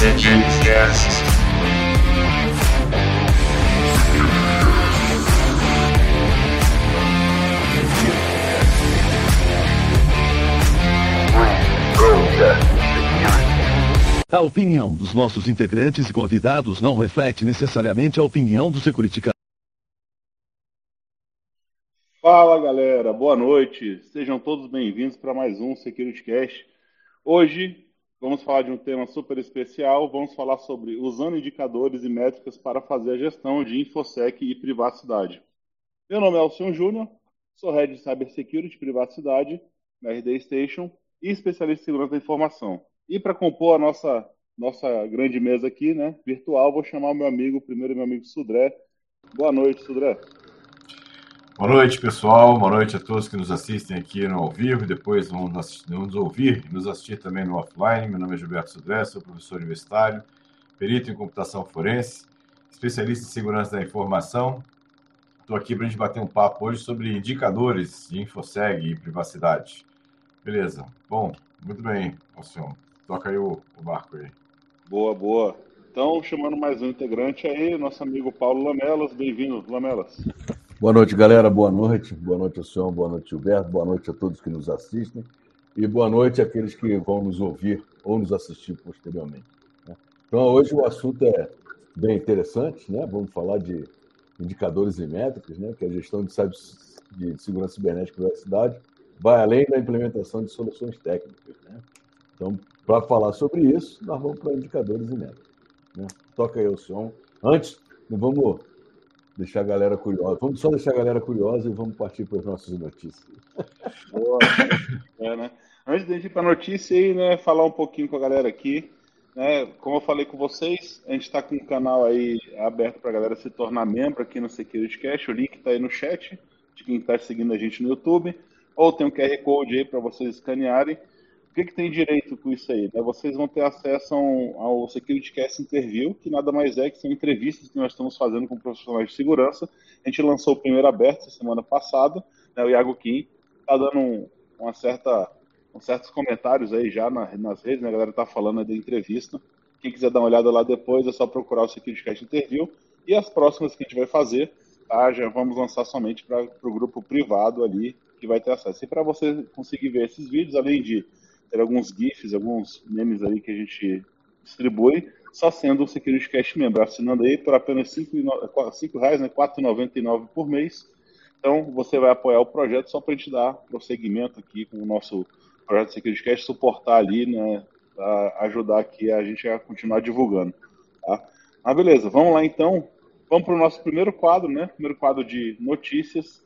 Cast. A opinião dos nossos integrantes e convidados não reflete necessariamente a opinião do Securitica. Fala galera, boa noite. Sejam todos bem-vindos para mais um Security Cast. Hoje vamos falar de um tema super especial. Vamos falar sobre usando indicadores e métricas para fazer a gestão de InfoSec e privacidade. Meu nome é Alcion Júnior, sou Head de Cybersecurity Privacidade na RD Station e especialista em segurança da informação. E para compor a nossa, nossa grande mesa aqui, né, virtual, vou chamar o meu amigo, primeiro meu amigo Sudré. Boa noite, Sudré. Boa noite, pessoal. Boa noite a todos que nos assistem aqui no ao vivo, depois vão nos, nos ouvir e nos assistir também no offline. Meu nome é Gilberto Sudré, sou professor universitário, perito em computação forense, especialista em segurança da informação. Estou aqui para a gente bater um papo hoje sobre indicadores de InfoSeg e privacidade. Beleza. Bom, muito bem, Alcione. Toca aí o, o barco aí. Boa, boa. Então, chamando mais um integrante aí, nosso amigo Paulo Lamelas. Bem-vindo, Lamelas. Boa noite, galera. Boa noite. Boa noite ao senhor, boa noite, Gilberto. Boa noite a todos que nos assistem. E boa noite àqueles que vão nos ouvir ou nos assistir posteriormente. Né? Então, hoje o assunto é bem interessante, né? Vamos falar de indicadores e métricas, né? Que a gestão de, de segurança cibernética e privacidade vai além da implementação de soluções técnicas, né? Então, para falar sobre isso, nós vamos para indicadores e métricas. Né? Toca aí o som. Antes, vamos deixar a galera curiosa. Vamos só deixar a galera curiosa e vamos partir para as nossas notícias. Boa, é, né? Antes de ir para a notícia aí, né, falar um pouquinho com a galera aqui. Né, como eu falei com vocês, a gente está com um canal aí aberto para a galera se tornar membro aqui no Security Cash. O link está aí no chat de quem está seguindo a gente no YouTube. Ou tem um QR Code aí para vocês escanearem o que, que tem direito com isso aí? Né? Vocês vão ter acesso ao Security Cast Interview, que nada mais é que são entrevistas que nós estamos fazendo com profissionais de segurança. A gente lançou o primeiro aberto semana passada, né? o Iago Kim está dando um, uma certa, um certos comentários aí já na, nas redes, né? a galera está falando da entrevista. Quem quiser dar uma olhada lá depois é só procurar o Security Cast Interview. E as próximas que a gente vai fazer, tá? já vamos lançar somente para o grupo privado ali, que vai ter acesso. E para você conseguir ver esses vídeos, além de ter alguns GIFs, alguns memes aí que a gente distribui, só sendo o Security Cash membro, assinando aí por apenas R$ 5,00, né, 4,99 por mês. Então, você vai apoiar o projeto só para a gente dar prosseguimento aqui com o nosso projeto Security Cash, suportar ali, né, ajudar aqui a gente a continuar divulgando. Tá? Mas beleza, vamos lá então. Vamos para o nosso primeiro quadro, né? Primeiro quadro de notícias.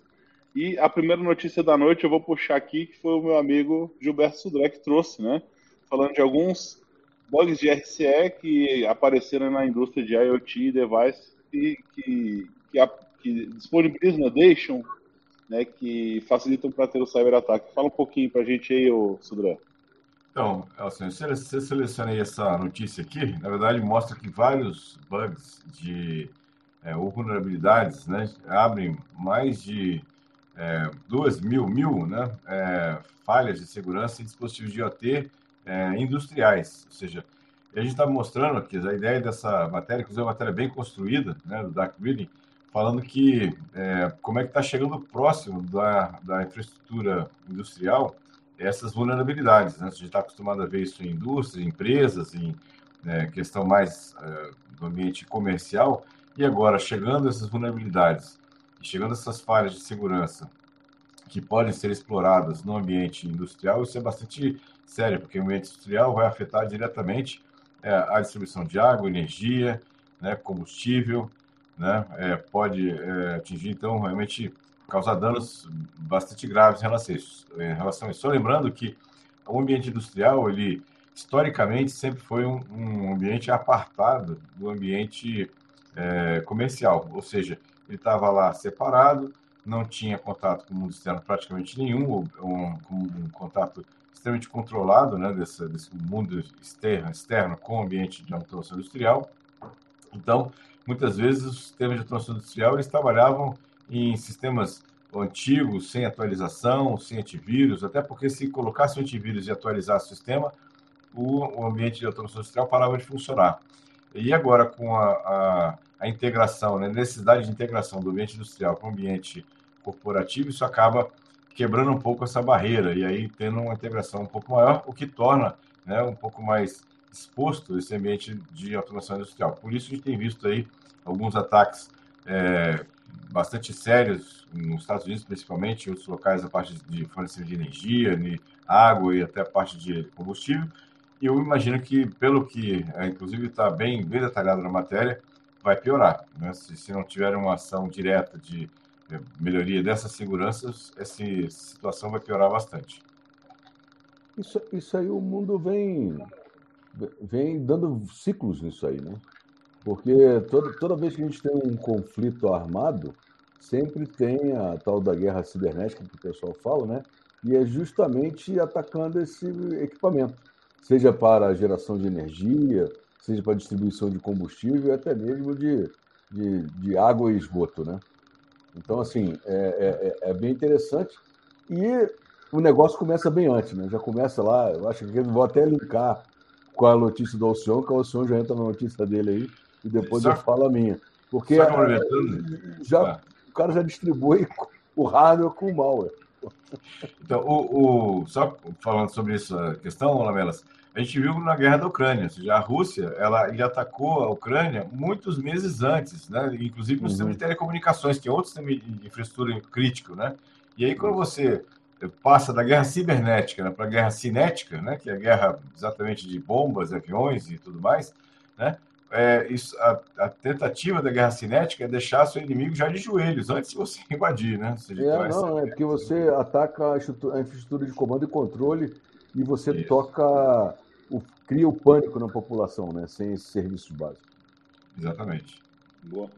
E a primeira notícia da noite eu vou puxar aqui, que foi o meu amigo Gilberto Sudré que trouxe, né? Falando de alguns bugs de RCE que apareceram na indústria de IoT e device que, que, que, que disponibilizam, né, deixam, né, que facilitam para ter o cyberataque. Fala um pouquinho para a gente aí, ô Sudré. Então, assim, você selecionei essa notícia aqui, na verdade mostra que vários bugs de é, ou vulnerabilidades né, abrem mais de é, duas mil, mil né, é, falhas de segurança em dispositivos de IoT é, industriais. Ou seja, a gente está mostrando aqui a ideia dessa matéria, que é uma matéria bem construída, né, do Dark Reading, falando que é, como é que está chegando próximo da, da infraestrutura industrial essas vulnerabilidades. Né? A gente está acostumado a ver isso em indústrias, em empresas, em é, questão mais é, do ambiente comercial, e agora chegando essas vulnerabilidades chegando essas falhas de segurança que podem ser exploradas no ambiente industrial, isso é bastante sério, porque o ambiente industrial vai afetar diretamente é, a distribuição de água, energia, né, combustível, né, é, pode é, atingir, então, realmente causar danos bastante graves em relação a isso. Em relação a isso. Só lembrando que o ambiente industrial, ele historicamente sempre foi um, um ambiente apartado do ambiente é, comercial, ou seja, ele estava lá separado, não tinha contato com o mundo externo praticamente nenhum, um, um contato extremamente controlado né, desse, desse mundo externo, externo com o ambiente de automação industrial. Então, muitas vezes os sistemas de automação industrial eles trabalhavam em sistemas antigos, sem atualização, sem antivírus, até porque se colocasse o antivírus e atualizasse o sistema, o, o ambiente de automação industrial parava de funcionar. E agora, com a, a, a integração, né, necessidade de integração do ambiente industrial com o ambiente corporativo, isso acaba quebrando um pouco essa barreira e aí tendo uma integração um pouco maior, o que torna né, um pouco mais exposto esse ambiente de automação industrial. Por isso a gente tem visto aí alguns ataques é, bastante sérios nos Estados Unidos, principalmente, em outros locais, a parte de fornecimento de energia, de água e até a parte de combustível. E eu imagino que, pelo que, é, inclusive, está bem, bem detalhado na matéria, vai piorar. Né? Se, se não tiver uma ação direta de é, melhoria dessas seguranças, essa situação vai piorar bastante. Isso, isso aí o mundo vem, vem dando ciclos nisso aí, né? Porque toda, toda vez que a gente tem um conflito armado, sempre tem a tal da guerra cibernética que o pessoal fala, né? E é justamente atacando esse equipamento, seja para a geração de energia, seja para distribuição de combustível e até mesmo de, de, de água e esgoto, né? Então, assim, é, é, é, bem interessante. E o negócio começa bem antes, né? Já começa lá, eu acho que eu vou até linkar com a notícia do Alcion, que o Alcion já entra na notícia dele aí, e depois só, eu falo a minha. Porque a, já, ah. o cara já distribui o hardware com o malware. Então, o, o, só falando sobre essa questão, Lamelas, a gente viu na guerra da Ucrânia, ou seja, a Rússia ela, ele atacou a Ucrânia muitos meses antes, né? inclusive no uhum. sistema de telecomunicações, que é outro sistema de infraestrutura crítico. Né? E aí, quando você passa da guerra cibernética né, para a guerra cinética, né, que é a guerra exatamente de bombas, aviões e tudo mais, né, é, isso, a, a, tentativa da guerra cinética é deixar seu inimigo já de joelhos antes de você invadir, né? É, não, é porque você ataca a, infraestrutura de comando e controle e você isso. toca cria o pânico na população, né? Sem esses serviços básicos. Exatamente. Boa.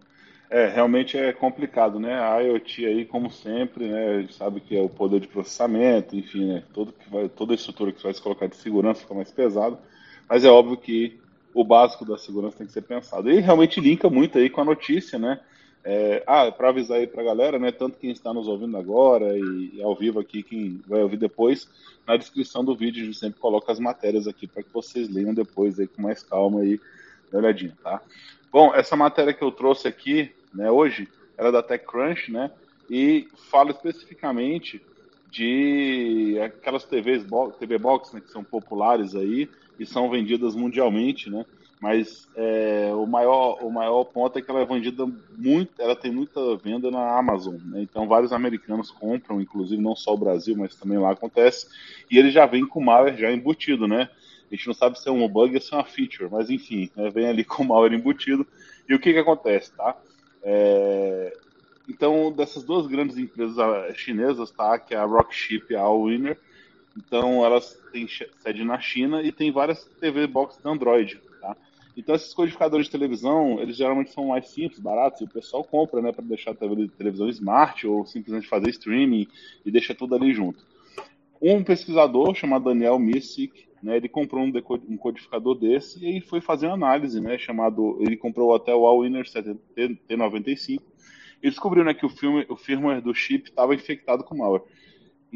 É, realmente é complicado, né? A IoT aí, como sempre, né? A gente sabe que é o poder de processamento, enfim, né? Todo que vai, toda a estrutura que vai se colocar de segurança fica mais pesado. Mas é óbvio que o básico da segurança tem que ser pensado. E realmente linka muito aí com a notícia, né? É, ah, para avisar aí para a galera, né? Tanto quem está nos ouvindo agora e, e, ao vivo aqui, quem vai ouvir depois, na descrição do vídeo a gente sempre coloca as matérias aqui para que vocês leiam depois aí com mais calma dá olhadinha, tá? Bom, essa matéria que eu trouxe aqui, né, hoje, era da TechCrunch, né? E fala especificamente de aquelas TVs, TV Box, né, que são populares aí e são vendidas mundialmente, né? Mas é, o, maior, o maior ponto é que ela é vendida muito, ela tem muita venda na Amazon, né? então vários americanos compram, inclusive não só o Brasil, mas também lá acontece, e ele já vem com malware já embutido, né? A gente não sabe se é um bug ou se é uma feature, mas enfim, né? vem ali com malware embutido. E o que que acontece, tá? É... Então, dessas duas grandes empresas chinesas, tá? Que é a Rockchip e a Allwinner, então elas têm sede na China e tem várias TV box da Android, então esses codificadores de televisão, eles geralmente são mais simples, baratos, e o pessoal compra, né, para deixar a televisão smart ou simplesmente fazer streaming e deixa tudo ali junto. Um pesquisador chamado Daniel Missick, né, ele comprou um, codificador desse e foi fazer uma análise, né, chamado, ele comprou até o Allwinner T95 e descobriu, né, que o, filme, o firmware do chip estava infectado com malware.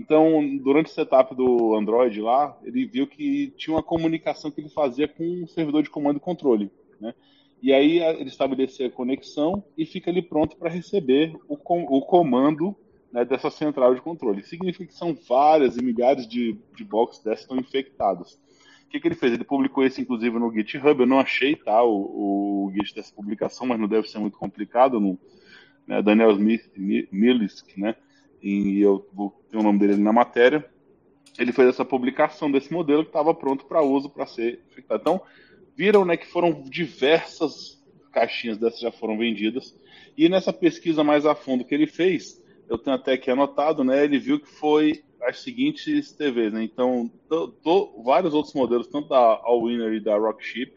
Então, durante o setup do Android lá, ele viu que tinha uma comunicação que ele fazia com o servidor de comando e controle, né? E aí ele estabelecia a conexão e fica ali pronto para receber o, com, o comando né, dessa central de controle. Significa que são várias e milhares de, de boxes dessas estão infectadas. O que, que, ele fez? Ele publicou isso, inclusive, no GitHub. Eu não achei tá, o, o Git dessa publicação, mas não deve ser muito complicado. Né, Daniel Smith, Milisk, né? E eu vou ter o nome dele na matéria, ele fez essa publicação desse modelo que estava pronto para uso para ser infectado. Então, viram né, que foram diversas caixinhas dessas já foram vendidas. E nessa pesquisa mais a fundo que ele fez, eu tenho até aqui anotado, né, ele viu que foi as seguintes TVs. Né? Então, vários outros modelos, tanto da Allwinner e da Rockchip,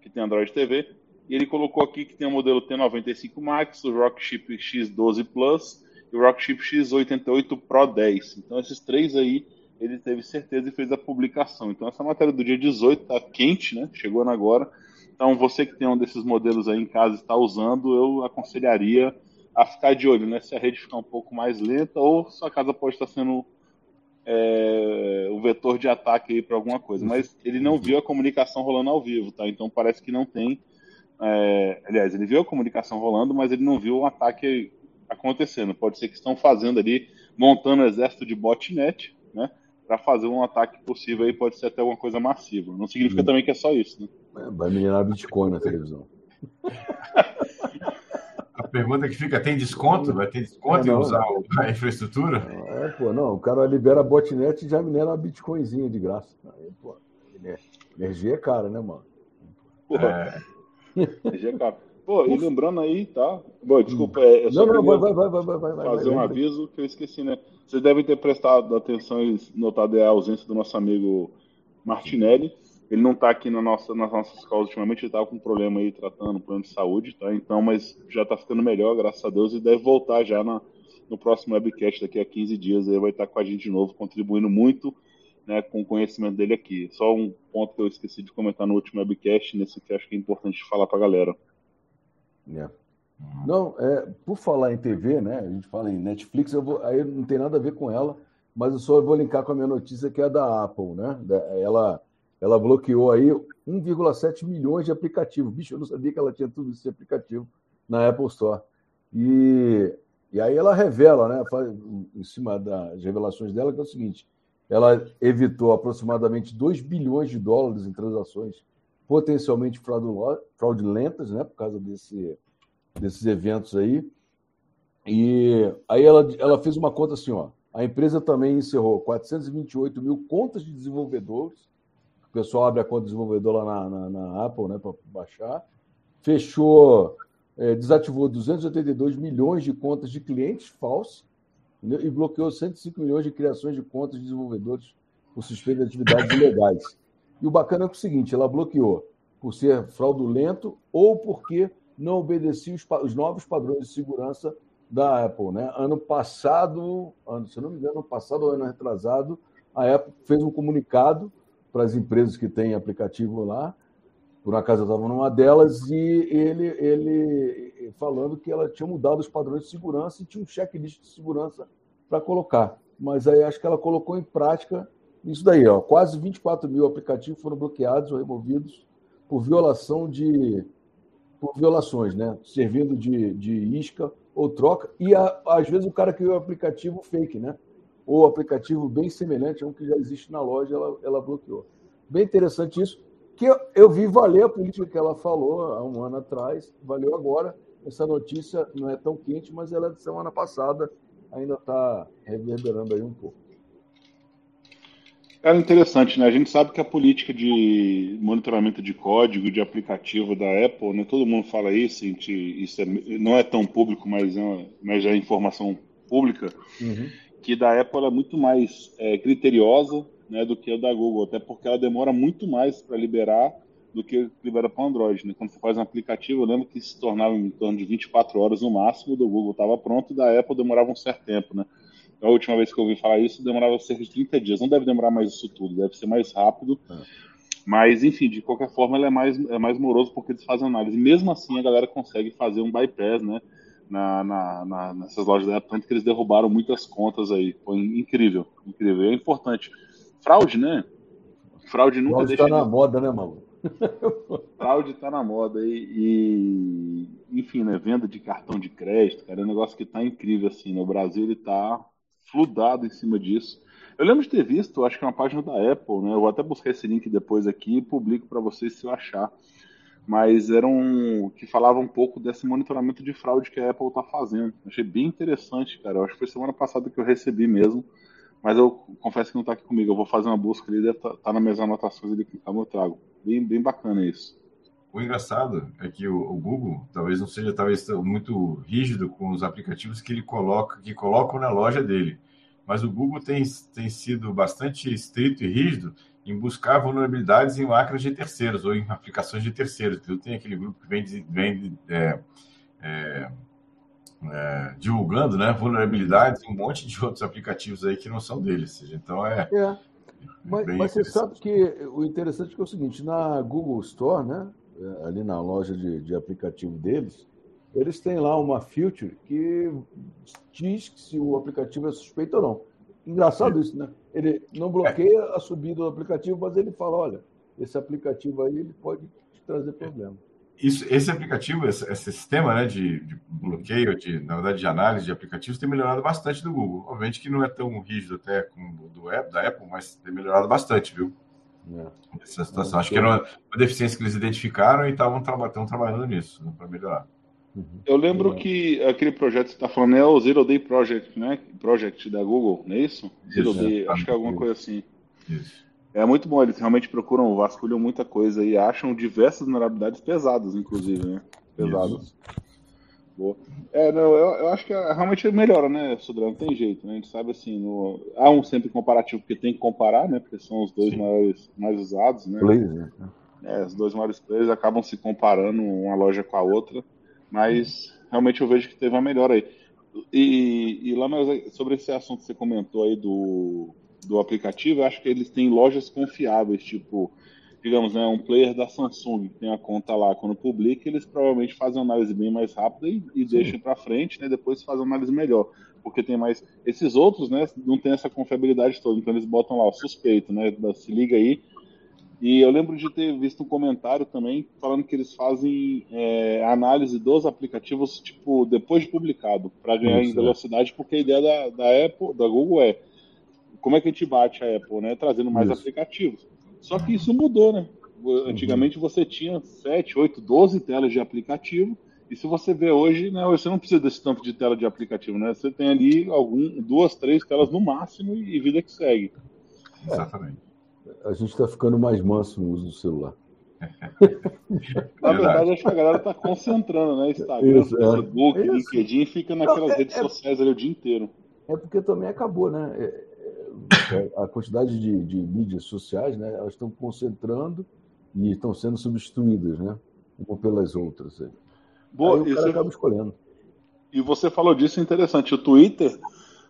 que tem Android TV, e ele colocou aqui que tem o modelo T95 Max, o Rockchip X12 Plus e o Rockchip X88 Pro 10. Então esses três aí ele teve certeza e fez a publicação. Então essa matéria do dia 18 está quente, né? Chegou agora. Então você que tem um desses modelos aí em casa e está usando, eu aconselharia a ficar de olho, né? Se a rede ficar um pouco mais lenta ou sua casa pode estar sendo é, o vetor de ataque aí para alguma coisa. Mas ele não viu a comunicação rolando ao vivo, tá? Então parece que não tem é, aliás, ele viu a comunicação rolando, mas ele não viu o ataque acontecendo. Pode ser que estão fazendo ali, montando um exército de botnet, né? Para fazer um ataque possível aí, pode ser até alguma coisa massiva. Não significa uhum. também que é só isso, né? É, vai minerar Bitcoin na televisão. A pergunta que fica: tem desconto? Vai ter desconto é, em usar a infraestrutura? É, pô, não. O cara libera botnet e já minera uma Bitcoinzinha de graça. Aí, pô, energia é cara, né, mano? Porra. É. energia é cara. Pô, e lembrando aí, tá? Bom, desculpa, é, não, não, vai, vai, vai, vai, vai, vai, fazer um aviso que eu esqueci, né? Vocês devem ter prestado atenção e notado a ausência do nosso amigo Martinelli. Ele não está aqui na nossa, nas nossas escolas ultimamente, ele estava com um problema aí tratando um plano de saúde, tá? Então, mas já está ficando melhor, graças a Deus, e deve voltar já na, no próximo webcast daqui a 15 dias. Aí vai estar com a gente de novo, contribuindo muito né, com o conhecimento dele aqui. Só um ponto que eu esqueci de comentar no último webcast, nesse que acho que é importante falar para a galera. Yeah. É. Não, é, por falar em TV, né? A gente fala em Netflix, eu vou, aí não tem nada a ver com ela, mas eu só vou linkar com a minha notícia que é da Apple, né? Ela ela bloqueou aí 1,7 milhões de aplicativos. Bicho, eu não sabia que ela tinha tudo isso de aplicativo na Apple Store. E, e aí ela revela, né, em cima das revelações dela, que é o seguinte: ela evitou aproximadamente 2 bilhões de dólares em transações potencialmente fraudulentas, né, por causa desse, desses eventos aí. E aí ela, ela fez uma conta assim, ó. A empresa também encerrou 428 mil contas de desenvolvedores o pessoal abre a conta do desenvolvedor lá na, na, na Apple, né, para baixar. Fechou, é, desativou 282 milhões de contas de clientes falsos e bloqueou 105 milhões de criações de contas de desenvolvedores por suspeita de atividades ilegais. E o bacana é, o seguinte: ela bloqueou por ser fraudulento ou porque não obedecia os, os novos padrões de segurança da Apple. Né? Ano passado, ano, se não me engano, ano passado ou ano retrasado, a Apple fez um comunicado para as empresas que têm aplicativo lá. Por acaso eu estava numa delas e ele, ele falando que ela tinha mudado os padrões de segurança e tinha um checklist de segurança para colocar. Mas aí acho que ela colocou em prática isso daí. Ó. Quase 24 mil aplicativos foram bloqueados ou removidos por violação de por violações, né? Servindo de, de isca ou troca. E a, às vezes o cara criou o aplicativo fake, né? ou aplicativo bem semelhante a um que já existe na loja, ela, ela bloqueou. Bem interessante isso, que eu, eu vi valer a política que ela falou há um ano atrás, valeu agora. Essa notícia não é tão quente, mas ela é de semana passada, ainda está reverberando aí um pouco. É interessante, né? A gente sabe que a política de monitoramento de código, de aplicativo da Apple, né? todo mundo fala isso, gente, isso é, não é tão público, mas é, mas é informação pública. Uhum que da Apple é muito mais é, criteriosa né, do que a da Google, até porque ela demora muito mais para liberar do que libera para o Android. Né? Quando você faz um aplicativo, eu lembro que se tornava em torno de 24 horas no máximo, do Google estava pronto, e da Apple demorava um certo tempo. Né? A última vez que eu ouvi falar isso, demorava cerca de 30 dias. Não deve demorar mais isso tudo, deve ser mais rápido. É. Mas, enfim, de qualquer forma, ela é mais, é mais moroso porque eles fazem análise. Mesmo assim, a galera consegue fazer um bypass, né? na, na, na, nessas lojas da Apple, tanto que eles derrubaram muitas contas aí. Foi incrível, incrível. É importante. Fraude, né? Fraude nunca Fraude deixa. Tá na de... moda, né, maluco? Fraude tá na moda e, e, enfim, né? Venda de cartão de crédito, cara, é um negócio que tá incrível assim. No Brasil ele tá fludado em cima disso. Eu lembro de ter visto, acho que é uma página da Apple, né? Eu vou até buscar esse link depois aqui e publico para vocês se eu achar mas eram que falavam um pouco desse monitoramento de fraude que a Apple está fazendo. Achei bem interessante, cara. Eu acho que foi semana passada que eu recebi mesmo, mas eu confesso que não está aqui comigo. Eu vou fazer uma busca ali, deve estar tá, tá nas minhas anotações ali que eu trago. Bem, bem bacana isso. O engraçado é que o, o, Google talvez não seja talvez muito rígido com os aplicativos que ele coloca, que colocam na loja dele, mas o Google tem, tem sido bastante estrito e rígido em buscar vulnerabilidades em máquinas de terceiros ou em aplicações de terceiros. Então, tem aquele grupo que vem, vem é, é, é, divulgando né, vulnerabilidades em um monte de outros aplicativos aí que não são deles. Então é. é. Mas, mas você sabe que o interessante é o seguinte: na Google Store, né, é, ali na loja de, de aplicativo deles, eles têm lá uma feature que diz que se o aplicativo é suspeito ou não. Engraçado isso, né? Ele não bloqueia a subida do aplicativo, mas ele fala, olha, esse aplicativo aí ele pode te trazer problema. isso, esse aplicativo, esse, esse sistema né, de, de, bloqueio, de, na verdade, de análise de aplicativos, tem melhorado bastante do Google. Obviamente que não é tão rígido até como do Apple, da Apple, mas tem melhorado bastante, viu? É. Essa situação. Acho que era uma, uma, deficiência que eles identificaram e estavam traba trabalhando nisso né, para melhorar. Uhum. Eu lembro que aquele projeto que você está falando é o Zero Day Project, né? Project da Google, não é isso? Zero isso, Day, é. acho que é alguma coisa assim. Isso. É muito bom, eles realmente procuram, vasculham muita coisa e acham diversas vulnerabilidades pesadas, inclusive, né? Pesadas. Boa. É, não, eu, eu, acho que realmente melhora, né, Sudrão? Não tem jeito, né? A gente sabe assim, no... há um sempre comparativo, porque tem que comparar, né? Porque são os dois Sim. maiores mais usados, né? né? É, os dois maiores players acabam se comparando uma loja com a outra, mas realmente eu vejo que teve uma melhora aí. E, e lá sobre esse assunto que você comentou aí do, do aplicativo, eu acho que eles têm lojas confiáveis, tipo, digamos, né, um player da Samsung que tem a conta lá, quando publica, eles provavelmente fazem uma análise bem mais rápida e, e deixam para frente, né, depois fazem uma análise melhor, porque tem mais, esses outros, né, não tem essa confiabilidade toda, então eles botam lá o suspeito, né, se liga aí, e eu lembro de ter visto um comentário também falando que eles fazem é, análise dos aplicativos, tipo, depois de publicado, para ganhar em é. velocidade, porque a ideia da, da Apple, da Google é como é que a gente bate a Apple, né? Trazendo mais isso. aplicativos. Só que isso mudou, né? Antigamente você tinha 7, 8, 12 telas de aplicativo. E se você vê hoje, né, você não precisa desse tanto de tela de aplicativo, né? Você tem ali algum, duas, três telas no máximo e vida que segue. Exatamente. A gente está ficando mais manso no uso do celular. Na verdade, acho que a galera está concentrando, né? Instagram, Isso, é. Facebook, é. LinkedIn, fica naquelas não, é, redes é, sociais ali o dia inteiro. É porque também acabou, né? É, a quantidade de, de mídias sociais, né, elas estão concentrando e estão sendo substituídas, né, uma pelas outras. Boa, Aí o cara acaba escolhendo. E você falou disso interessante. O Twitter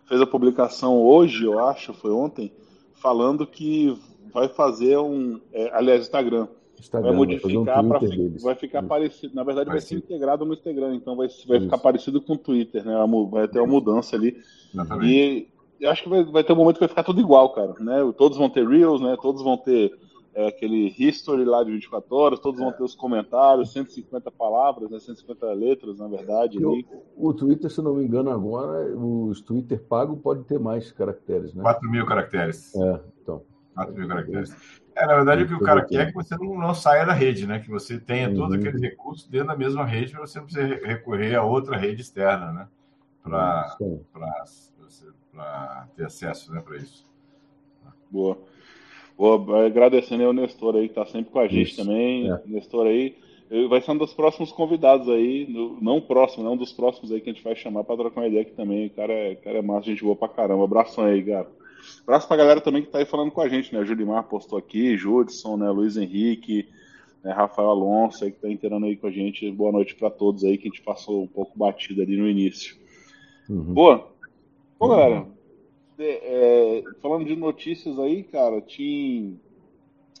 fez a publicação hoje, eu acho, foi ontem, falando que vai fazer um, é, aliás, Instagram, Instagram vai modificar para vai ficar Isso. parecido. Na verdade, vai, vai ser integrado no Instagram, então vai, vai ficar parecido com o Twitter, né? Vai ter uma mudança ali. Exatamente. E eu acho que vai, vai, ter um momento que vai ficar tudo igual, cara. Né? Todos vão ter Reels, né? Todos vão ter é, aquele history lá de 24 horas, todos é. vão ter os comentários, 150 palavras, né? 150 letras, na verdade. O, o, Twitter, se não me engano, agora, os Twitter pago pode ter mais caracteres, né? 4 mil caracteres. É, então. 4 mil caracteres. É, na verdade, o que o cara quer é que você não, não saia da rede, né? Que você tenha uhum. todos aqueles recursos dentro da mesma rede, para você não precisa recorrer a outra rede externa, né? Para para ter acesso né, para isso. Boa. Boa, agradecendo ao Nestor aí, que está sempre com a gente isso. também. É. Nestor aí vai ser um dos próximos convidados aí, não próximo, não, um dos próximos aí que a gente vai chamar para trocar uma ideia aqui também. O cara é, cara é massa, gente boa pra caramba. Abração aí, cara. Abraço pra galera também que tá aí falando com a gente, né? O Julimar postou aqui, Judson, né? Luiz Henrique, né? Rafael Alonso aí que tá inteirando aí com a gente. Boa noite para todos aí, que a gente passou um pouco batido ali no início. Uhum. Boa. Bom, galera, é, é, falando de notícias aí, cara, tinha.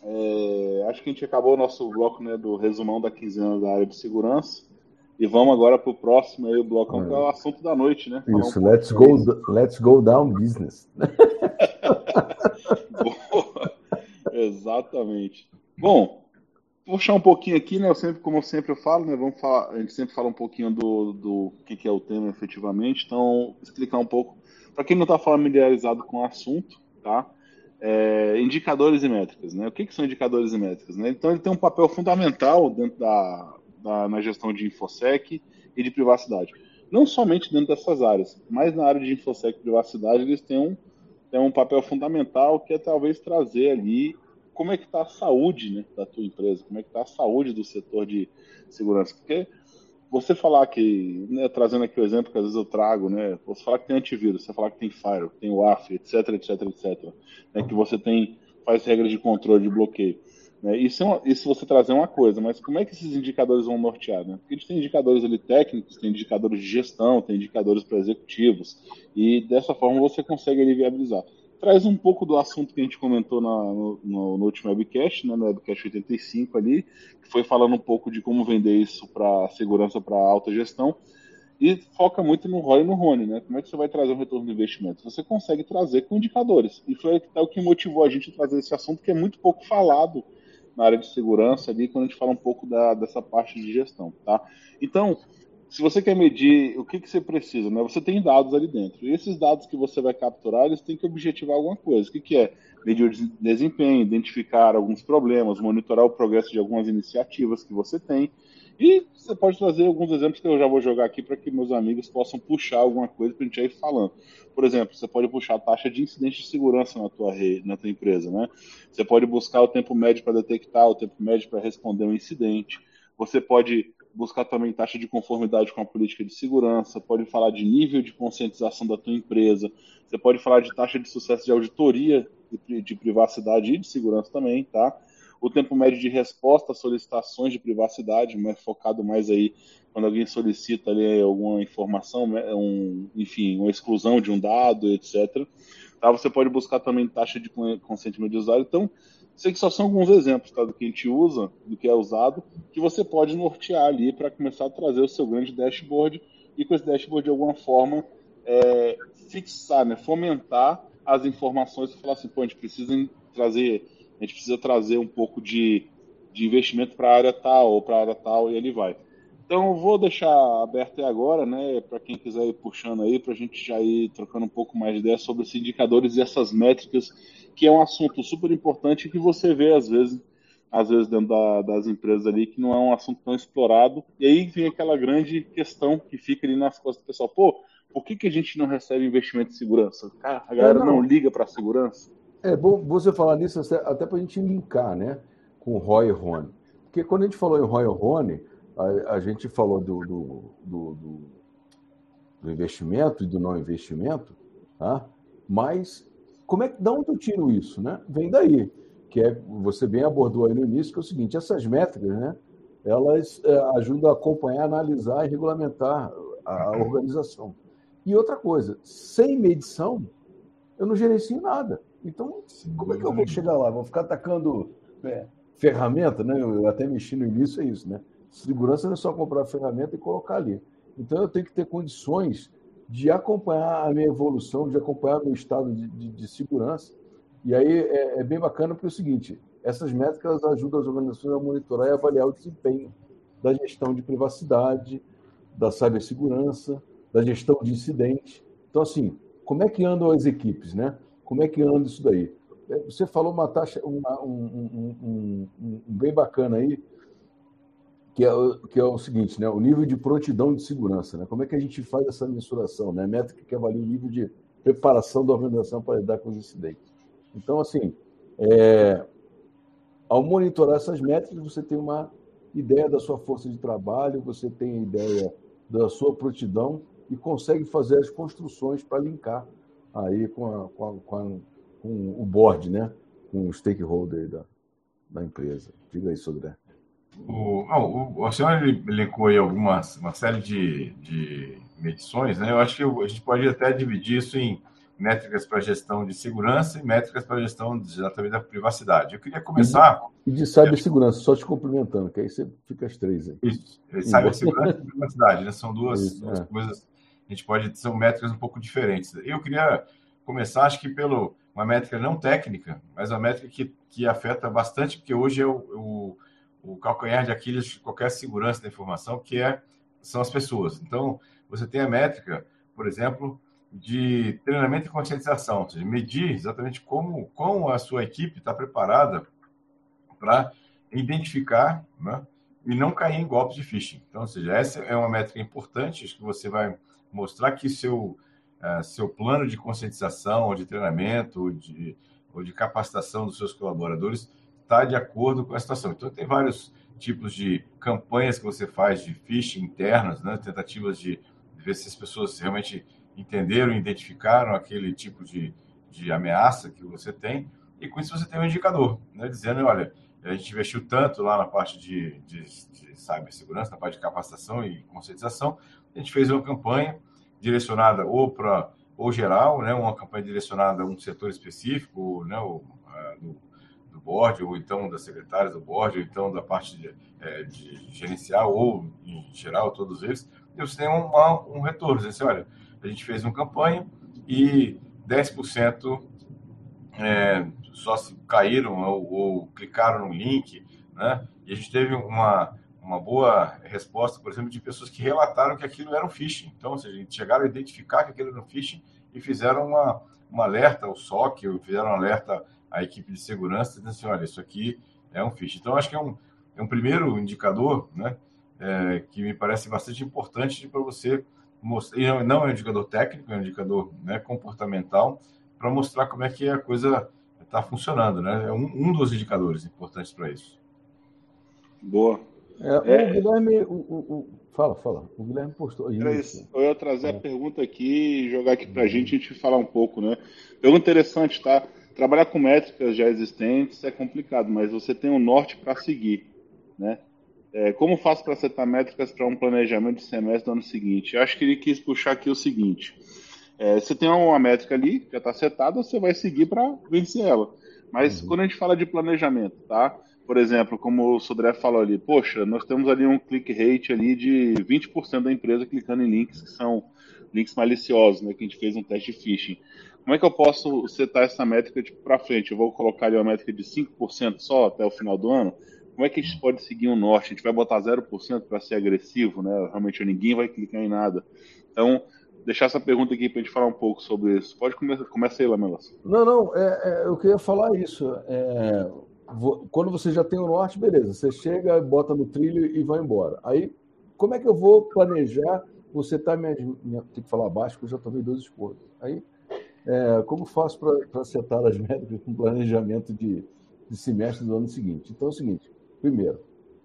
É, acho que a gente acabou o nosso bloco né, do resumão da quinzena da área de segurança. E vamos agora para o próximo aí, o bloco, que é o assunto da noite, né? Falar Isso, um let's, go, let's go down business. Exatamente. Bom, puxar um pouquinho aqui, né? Eu sempre, como eu sempre eu falo, né? Vamos falar, a gente sempre fala um pouquinho do, do que, que é o tema efetivamente. Então, explicar um pouco para quem não está familiarizado com o assunto, tá? É, indicadores e métricas, né? O que, que são indicadores e métricas? Né? Então ele tem um papel fundamental dentro da, da, na gestão de infosec e de privacidade. Não somente dentro dessas áreas, mas na área de infosec e privacidade eles têm um, têm um papel fundamental que é talvez trazer ali como é que está a saúde né, da tua empresa, como é que está a saúde do setor de segurança, porque você falar que, né, trazendo aqui o exemplo que às vezes eu trago, né, você falar que tem antivírus, você falar que tem Fire, tem WAF, etc, etc, etc, né, que você tem, faz regras de controle, de bloqueio. Né, isso, é uma, isso você trazer uma coisa, mas como é que esses indicadores vão nortear? Né? Porque a gente tem indicadores ali técnicos, tem indicadores de gestão, tem indicadores para executivos, e dessa forma você consegue ali viabilizar traz um pouco do assunto que a gente comentou na, no, no, no, último webcast, né, no webcast 85 ali, que foi falando um pouco de como vender isso para segurança para alta gestão, e foca muito no ROI e no RONE, né? Como é que você vai trazer um retorno do investimento? Você consegue trazer com indicadores. E foi o que motivou a gente a trazer esse assunto, que é muito pouco falado na área de segurança ali, quando a gente fala um pouco da, dessa parte de gestão, tá? Então, se você quer medir o que, que você precisa, né? Você tem dados ali dentro. E esses dados que você vai capturar, eles têm que objetivar alguma coisa. O que, que é? Medir o desempenho, identificar alguns problemas, monitorar o progresso de algumas iniciativas que você tem. E você pode trazer alguns exemplos que eu já vou jogar aqui para que meus amigos possam puxar alguma coisa para a gente ir falando. Por exemplo, você pode puxar a taxa de incidente de segurança na tua rede, na tua empresa, né? Você pode buscar o tempo médio para detectar, o tempo médio para responder um incidente. Você pode buscar também taxa de conformidade com a política de segurança, pode falar de nível de conscientização da tua empresa, você pode falar de taxa de sucesso de auditoria de, de privacidade e de segurança também, tá? o tempo médio de resposta a solicitações de privacidade, mas focado mais aí quando alguém solicita ali alguma informação, né, um, enfim, uma exclusão de um dado, etc. Tá? Você pode buscar também taxa de consentimento de usuário. Então, sei que só são alguns exemplos tá, do que a gente usa, do que é usado, que você pode nortear ali para começar a trazer o seu grande dashboard e com esse dashboard de alguma forma é, fixar, né, fomentar as informações e falar assim, pô, a gente precisa trazer a gente precisa trazer um pouco de, de investimento para a área tal ou para a área tal e ele vai. Então vou deixar aberto aí agora, né, para quem quiser ir puxando aí, para a gente já ir trocando um pouco mais de ideia sobre esses indicadores e essas métricas, que é um assunto super importante que você vê às vezes, às vezes dentro da, das empresas ali, que não é um assunto tão explorado. E aí vem aquela grande questão que fica ali nas costas do pessoal, pô, por que, que a gente não recebe investimento em segurança? Cara, a galera é, não. não liga para a segurança. É bom você falar nisso até para a gente linkar né, com Roy Rony. Porque quando a gente falou em Roy Rony, a, a gente falou do, do, do, do, investimento e do não investimento, tá? mas como é que, da onde eu tiro isso? Né? Vem daí, que é, você bem abordou aí no início, que é o seguinte, essas métricas, né, elas é, ajudam a acompanhar, analisar e regulamentar a organização. E outra coisa, sem medição, eu não gerencio nada. Então, como é que eu vou chegar lá? Vou ficar atacando é, ferramenta, né? Eu até mexi no início, é isso, né? Segurança não é só comprar ferramenta e colocar ali. Então, eu tenho que ter condições de acompanhar a minha evolução, de acompanhar o meu estado de, de, de segurança. E aí é, é, bem bacana porque é o seguinte: essas métricas ajudam as organizações a monitorar e avaliar o desempenho da gestão de privacidade, da cibersegurança, da gestão de incidentes. Então, assim, como é que andam as equipes, né? Como é que anda isso daí? É, você falou uma taxa, uma, um, um, um, um, bem bacana aí, que é, que é o seguinte, né? o nível de prontidão de segurança. Né? Como é que a gente faz essa mensuração? Né? Métrica que avalia o nível de preparação da organização para lidar com os incidentes. Então, assim, é, ao monitorar essas métricas, você tem uma ideia da sua força de trabalho, você tem ideia da sua prontidão e consegue fazer as construções para linkar aí com, a, com, a, com, a, com, o board, né? com o stakeholder da, da empresa. Diga aí, Sodré. O, não, o, o senhor elencou aí algumas, uma série de, de medições, né? Eu acho que a gente pode até dividir isso em métricas para gestão de segurança e métricas para gestão exatamente da privacidade. Eu queria começar. E de cibersegurança, só te cumprimentando, que aí você fica as três aí. Isso, cibersegurança e privacidade, né? São duas, isso, duas é. coisas a gente pode são métricas um pouco diferentes. Eu queria começar, acho que pelo uma métrica não técnica, mas uma métrica que, que afeta bastante, porque hoje é o, o, o calcanhar de Aquiles de qualquer segurança da informação, que é são as pessoas. Então, você tem a métrica, por exemplo, de treinamento e conscientização, ou seja, medir exatamente como, como a sua equipe está preparada para identificar né, e não cair em golpes de phishing. Então, ou seja, essa é uma métrica importante, acho que você vai mostrar que seu, uh, seu plano de conscientização, ou de treinamento, ou de, ou de capacitação dos seus colaboradores está de acordo com a situação. Então, tem vários tipos de campanhas que você faz de phishing internas, né? tentativas de ver se as pessoas realmente entenderam identificaram aquele tipo de, de ameaça que você tem, e com isso você tem um indicador, né? dizendo, olha, a gente investiu tanto lá na parte de, de, de cibersegurança, na parte de capacitação e conscientização, a gente fez uma campanha direcionada ou para ou geral, né, uma campanha direcionada a um setor específico, né, o, a, do, do board, ou então das secretárias do board, ou então da parte de, é, de gerencial, ou em geral, todos eles, e você tem um, um retorno. Assim, olha, a gente fez uma campanha e 10% é, só se caíram ou, ou clicaram no link, né? E a gente teve uma, uma boa resposta, por exemplo, de pessoas que relataram que aquilo era um phishing. Então, ou seja, chegaram a identificar que aquilo era um phishing e fizeram uma, uma alerta ao SOC, fizeram um alerta à equipe de segurança, dizendo assim, olha, isso aqui é um phishing. Então, acho que é um, é um primeiro indicador, né, é, que me parece bastante importante para você mostrar, e não é um indicador técnico, é um indicador né, comportamental, para mostrar como é que a coisa está funcionando, né? É um, um dos indicadores importantes para isso. Boa. É, é, o Guilherme, o, o, o, fala, fala. O Guilherme postou isso. Eu ia trazer é. a pergunta aqui e jogar aqui para a gente, a gente falar um pouco, né? Pergunta interessante, tá? Trabalhar com métricas já existentes é complicado, mas você tem um norte para seguir, né? É, como faço para setar métricas para um planejamento de semestre do ano seguinte? Eu acho que ele quis puxar aqui o seguinte: é, você tem uma métrica ali, que já está setada, você vai seguir para vencer ela. Mas uhum. quando a gente fala de planejamento, tá? Por exemplo, como o Sodré falou ali, poxa, nós temos ali um click rate ali de 20% da empresa clicando em links que são links maliciosos, né? Que a gente fez um teste de phishing. Como é que eu posso setar essa métrica tipo, para frente? Eu vou colocar ali uma métrica de 5% só até o final do ano? Como é que a gente pode seguir um norte? A gente vai botar 0% para ser agressivo, né? Realmente ninguém vai clicar em nada. Então, deixar essa pergunta aqui para a gente falar um pouco sobre isso. Pode começar, começa aí, Lamelas. Não, não, é, é, eu queria falar isso. É, quando você já tem o norte, beleza, você chega, bota no trilho e vai embora. Aí, como é que eu vou planejar? Você está me. Tem que falar baixo, porque eu já tomei dois esporros. Aí, é, como faço para acertar as métricas com planejamento de, de semestre do ano seguinte? Então é o seguinte: primeiro,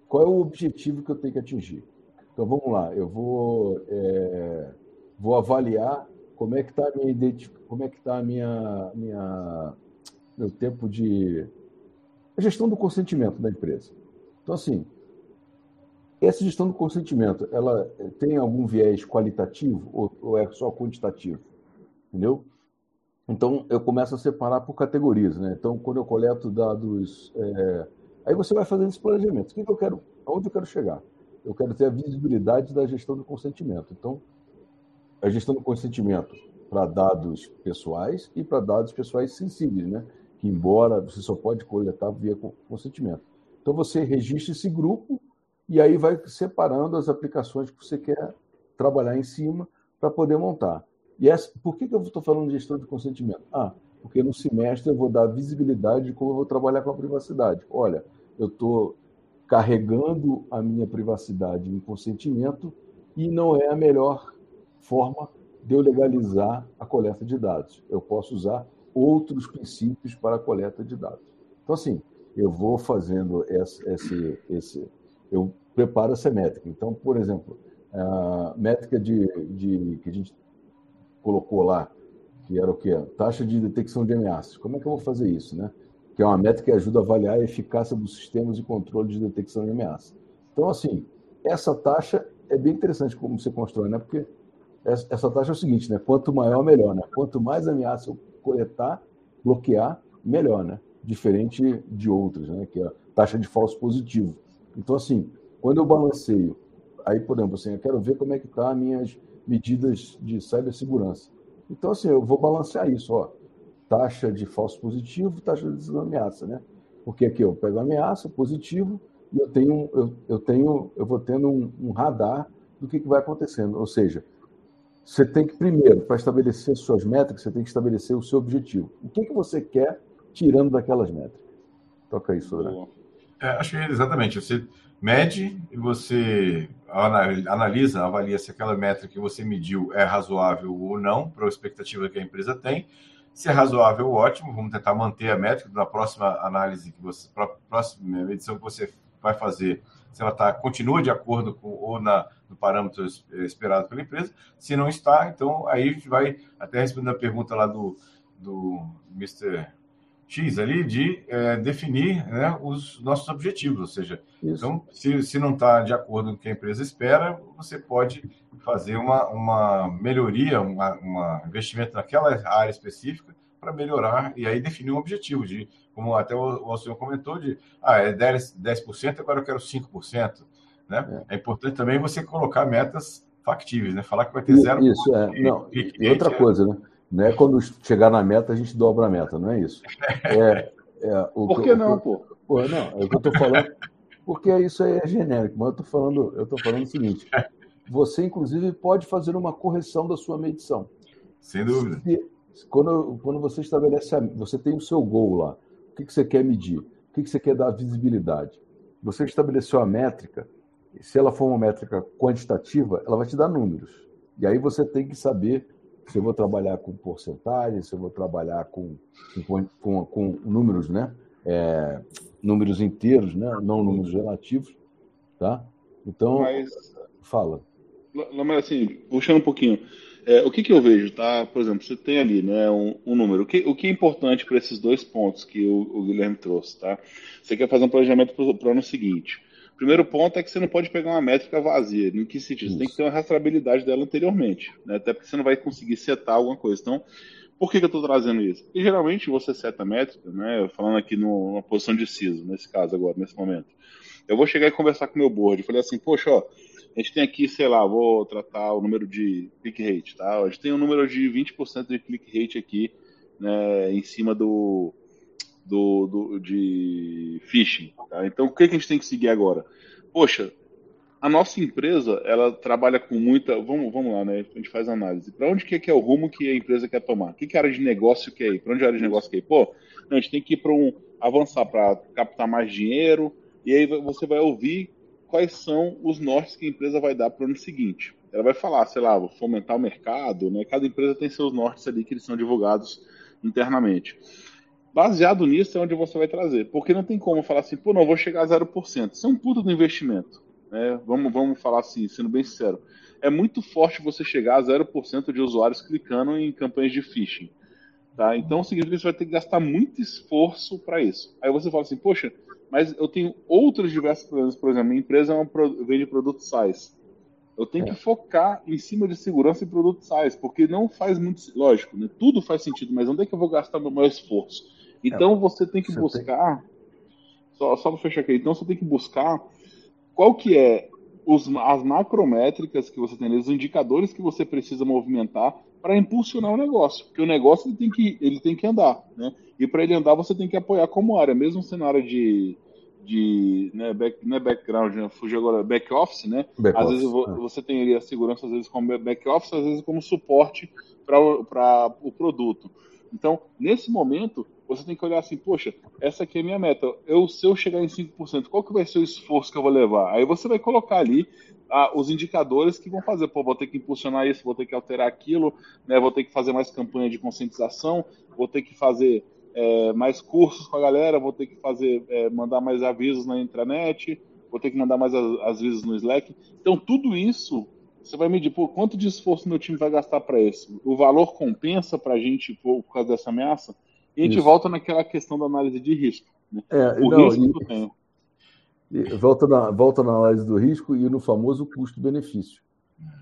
qual é o objetivo que eu tenho que atingir? Então vamos lá, eu vou, é, vou avaliar como é que está minha como é que está minha, minha meu tempo de a gestão do consentimento da empresa. Então, assim, essa gestão do consentimento, ela tem algum viés qualitativo ou, ou é só quantitativo? Entendeu? Então, eu começo a separar por categorias. Né? Então, quando eu coleto dados... É... Aí você vai fazendo esse planejamento. O que, que eu quero? Aonde eu quero chegar? Eu quero ter a visibilidade da gestão do consentimento. Então, a gestão do consentimento para dados pessoais e para dados pessoais sensíveis, né? que embora você só pode coletar via consentimento. Então você registra esse grupo e aí vai separando as aplicações que você quer trabalhar em cima para poder montar. E essa, por que, que eu estou falando de gestão de consentimento? Ah, porque no semestre eu vou dar visibilidade de como eu vou trabalhar com a privacidade. Olha, eu estou carregando a minha privacidade em consentimento e não é a melhor forma de eu legalizar a coleta de dados. Eu posso usar outros princípios para a coleta de dados. Então, assim, eu vou fazendo esse, esse, esse eu preparo essa métrica. Então, por exemplo, a métrica de, de que a gente colocou lá, que era o quê? Taxa de detecção de ameaças. Como é que eu vou fazer isso, né? Que é uma métrica que ajuda a avaliar a eficácia dos sistemas de controle de detecção de ameaças. Então, assim, essa taxa é bem interessante como você constrói, né? Porque essa taxa é o seguinte, né? Quanto maior, melhor, né? Quanto mais ameaça eu coletar, bloquear, melhor, né? Diferente de outras, né? Que é a taxa de falso positivo. Então, assim, quando eu balanceio, aí, por exemplo, assim, eu quero ver como é que tá as minhas medidas de cibersegurança. Então, assim, eu vou balancear isso, ó. Taxa de falso positivo, taxa de ameaça, né? Porque aqui eu pego ameaça, positivo, e eu tenho, eu, eu tenho, eu vou tendo um, um radar do que, que vai acontecendo. Ou seja, você tem que, primeiro, para estabelecer suas métricas, você tem que estabelecer o seu objetivo. O que, que você quer tirando daquelas métricas? Toca isso, André. É, acho que é exatamente. Você mede e você analisa, avalia se aquela métrica que você mediu é razoável ou não para a expectativa que a empresa tem. Se é razoável, ótimo. Vamos tentar manter a métrica na próxima análise que você, próxima medição que você vai fazer se ela tá, continua de acordo com ou na, no parâmetro esperado pela empresa. Se não está, então aí a gente vai até responder a pergunta lá do, do Mr. X ali de é, definir né, os nossos objetivos, ou seja, Isso. então se, se não está de acordo com o que a empresa espera, você pode fazer uma, uma melhoria, um uma investimento naquela área específica para melhorar e aí definir um objetivo de, como até o, o senhor comentou, de ah, é 10%, 10% agora eu quero 5%. Né? É. é importante também você colocar metas factíveis, né? Falar que vai ter zero. Isso, é. Não, e outra é... coisa, né? Não é quando chegar na meta a gente dobra a meta, não é isso. É, É, Por que, não, pô? Pô, não, é o que eu estou falando. Porque isso aí é genérico, mas eu estou falando, eu tô falando o seguinte: você, inclusive, pode fazer uma correção da sua medição. Sem dúvida. Se, quando, quando você estabelece, a, você tem o seu gol lá, o que, que você quer medir? O que, que você quer dar visibilidade? Você estabeleceu a métrica, se ela for uma métrica quantitativa, ela vai te dar números. E aí você tem que saber se eu vou trabalhar com porcentagem, se eu vou trabalhar com, com, com, números, né? É, números inteiros, né? não números relativos. Tá? Então, mas, fala. Mas assim, puxando um pouquinho, é, o que, que eu vejo, tá? Por exemplo, você tem ali né, um, um número. O que, o que é importante para esses dois pontos que o, o, Guilherme trouxe, tá? Você quer fazer um planejamento para o ano seguinte. Primeiro ponto é que você não pode pegar uma métrica vazia. Em que sentido? Você tem que ter uma rastreabilidade dela anteriormente, né? até porque você não vai conseguir setar alguma coisa. Então, por que, que eu estou trazendo isso? Porque geralmente você seta a métrica, né? falando aqui numa posição de CISO, nesse caso agora, nesse momento. Eu vou chegar e conversar com o meu board. Eu falei assim, poxa, ó, a gente tem aqui, sei lá, vou tratar o número de click rate, tá? A gente tem um número de 20% de click rate aqui, né, em cima do, do, do de phishing, tá? Então, o que, que a gente tem que seguir agora? Poxa, a nossa empresa, ela trabalha com muita, vamos, vamos lá, né? A gente faz análise. Para onde é, que é o rumo que a empresa quer tomar? Que, que área de negócio quer ir? Para onde a área de negócio quer ir? Pô, não, a gente tem que ir para um avançar para captar mais dinheiro, e aí você vai ouvir quais são os nortes que a empresa vai dar para o ano seguinte. Ela vai falar, sei lá, fomentar o mercado, né? Cada empresa tem seus nortes ali que eles são divulgados internamente. Baseado nisso é onde você vai trazer, porque não tem como falar assim, pô, não, vou chegar a 0%. Isso é um puto do investimento. Né? Vamos, vamos falar assim, sendo bem sincero. É muito forte você chegar a 0% de usuários clicando em campanhas de phishing. Tá? Então significa que você vai ter que gastar muito esforço para isso. Aí você fala assim, poxa, mas eu tenho outros diversos problemas. Por exemplo, minha empresa é uma, vende produto SaaS. Eu tenho é. que focar em cima de segurança e produto SaaS, porque não faz muito. Lógico, né? tudo faz sentido, mas onde é que eu vou gastar meu maior esforço? Então é. você tem que buscar. Só, só para fechar aqui, então você tem que buscar qual que é os, as macrométricas que você tem, os indicadores que você precisa movimentar para impulsionar o negócio, porque o negócio ele tem que, ele tem que andar, né? E para ele andar você tem que apoiar como área, mesmo sendo área de, de né, back, não é background, né, fugi agora, back office, né? Back às office, vezes é. você tem ali a segurança às vezes como back office, às vezes como suporte para o produto. Então, nesse momento, você tem que olhar assim, poxa, essa aqui é a minha meta. Eu, se eu chegar em 5%, qual que vai ser o esforço que eu vou levar? Aí você vai colocar ali ah, os indicadores que vão fazer, pô, vou ter que impulsionar isso, vou ter que alterar aquilo, né, vou ter que fazer mais campanha de conscientização, vou ter que fazer é, mais cursos com a galera, vou ter que fazer, é, mandar mais avisos na intranet, vou ter que mandar mais avisos no Slack. Então, tudo isso você vai medir, pô, quanto de esforço meu time vai gastar para isso? O valor compensa para a gente por, por causa dessa ameaça? E a gente Isso. volta naquela questão da análise de risco. Né? É, o não, risco e, e volta, na, volta na análise do risco e no famoso custo-benefício,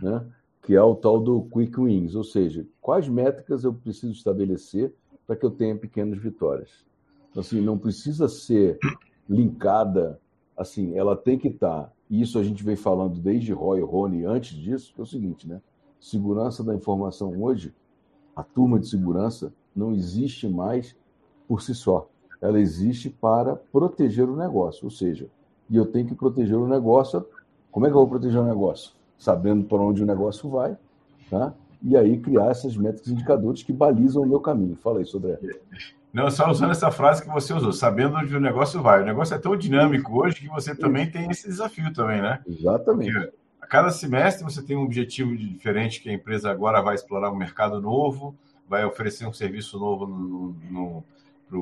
né? que é o tal do quick wins, ou seja, quais métricas eu preciso estabelecer para que eu tenha pequenas vitórias. Então, assim, não precisa ser linkada, assim, ela tem que estar, tá, e isso a gente vem falando desde Roy e Rony antes disso, que é o seguinte, né? Segurança da informação hoje, a turma de segurança não existe mais por si só. Ela existe para proteger o negócio. Ou seja, e eu tenho que proteger o negócio. Como é que eu vou proteger o negócio? Sabendo para onde o negócio vai, tá? E aí criar essas métricas indicadores que balizam o meu caminho. Fala aí, Sodré. Não, só usando essa frase que você usou, sabendo onde o negócio vai. O negócio é tão dinâmico hoje que você também tem esse desafio também, né? Exatamente. Porque a cada semestre você tem um objetivo diferente que a empresa agora vai explorar um mercado novo, vai oferecer um serviço novo no, no,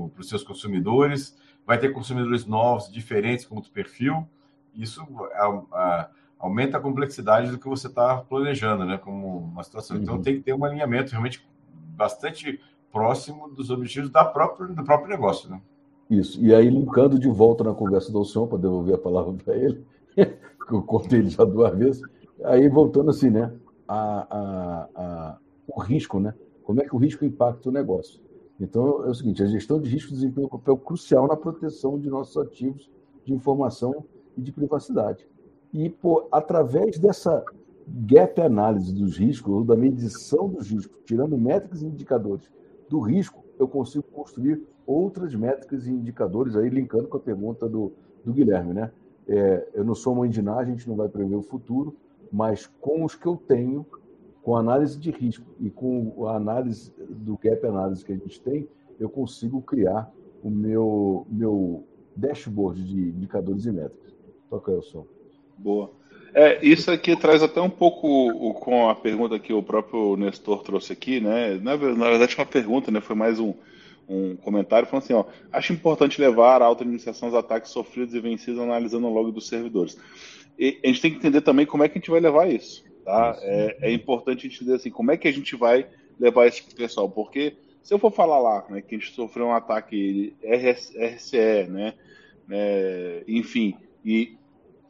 para os seus consumidores, vai ter consumidores novos, diferentes com outro perfil. Isso a, a, aumenta a complexidade do que você está planejando, né? Como uma situação. Então, uhum. Então tem que ter um alinhamento realmente bastante próximo dos objetivos da própria, do próprio negócio, né? Isso. E aí, linkando de volta na conversa do Alcion, para devolver a palavra para ele, que eu contei ele já duas vezes, aí voltando assim, né? A, a, a, o risco, né? Como é que o risco impacta o negócio? Então, é o seguinte: a gestão de risco desempenha um papel crucial na proteção de nossos ativos de informação e de privacidade. E, por, através dessa gap análise dos riscos, ou da medição dos riscos, tirando métricas e indicadores do risco, eu consigo construir outras métricas e indicadores, aí linkando com a pergunta do, do Guilherme, né? É, eu não sou de nada, a gente não vai prever o futuro, mas com os que eu tenho, com análise de risco e com a análise do gap análise que a gente tem, eu consigo criar o meu, meu dashboard de indicadores e métricas. Toca aí o som. Boa. É, isso aqui traz até um pouco com a pergunta que o próprio Nestor trouxe aqui, né? Na, na verdade, uma pergunta, né? Foi mais um, um comentário falando assim, ó, acho importante levar a auto-iniciação aos ataques sofridos e vencidos analisando o log dos servidores. E a gente tem que entender também como é que a gente vai levar isso, tá? É, é importante entender assim, como é que a gente vai levar o pessoal, porque se eu for falar lá, né, que a gente sofreu um ataque RS, RCE, né, né, enfim, e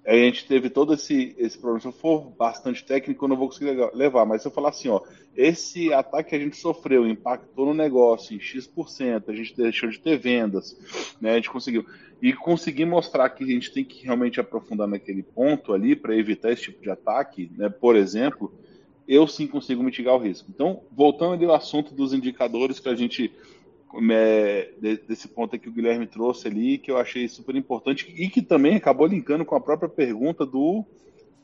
a gente teve todo esse, esse problema. Se eu for bastante técnico, eu não vou conseguir levar. Mas se eu falar assim, ó, esse ataque que a gente sofreu impactou no negócio em X%, a gente deixou de ter vendas, né? A gente conseguiu. E conseguir mostrar que a gente tem que realmente aprofundar naquele ponto ali para evitar esse tipo de ataque, né? Por exemplo, eu sim consigo mitigar o risco. Então, voltando ali ao assunto dos indicadores que a gente é, desse ponto que o Guilherme trouxe ali, que eu achei super importante e que também acabou linkando com a própria pergunta do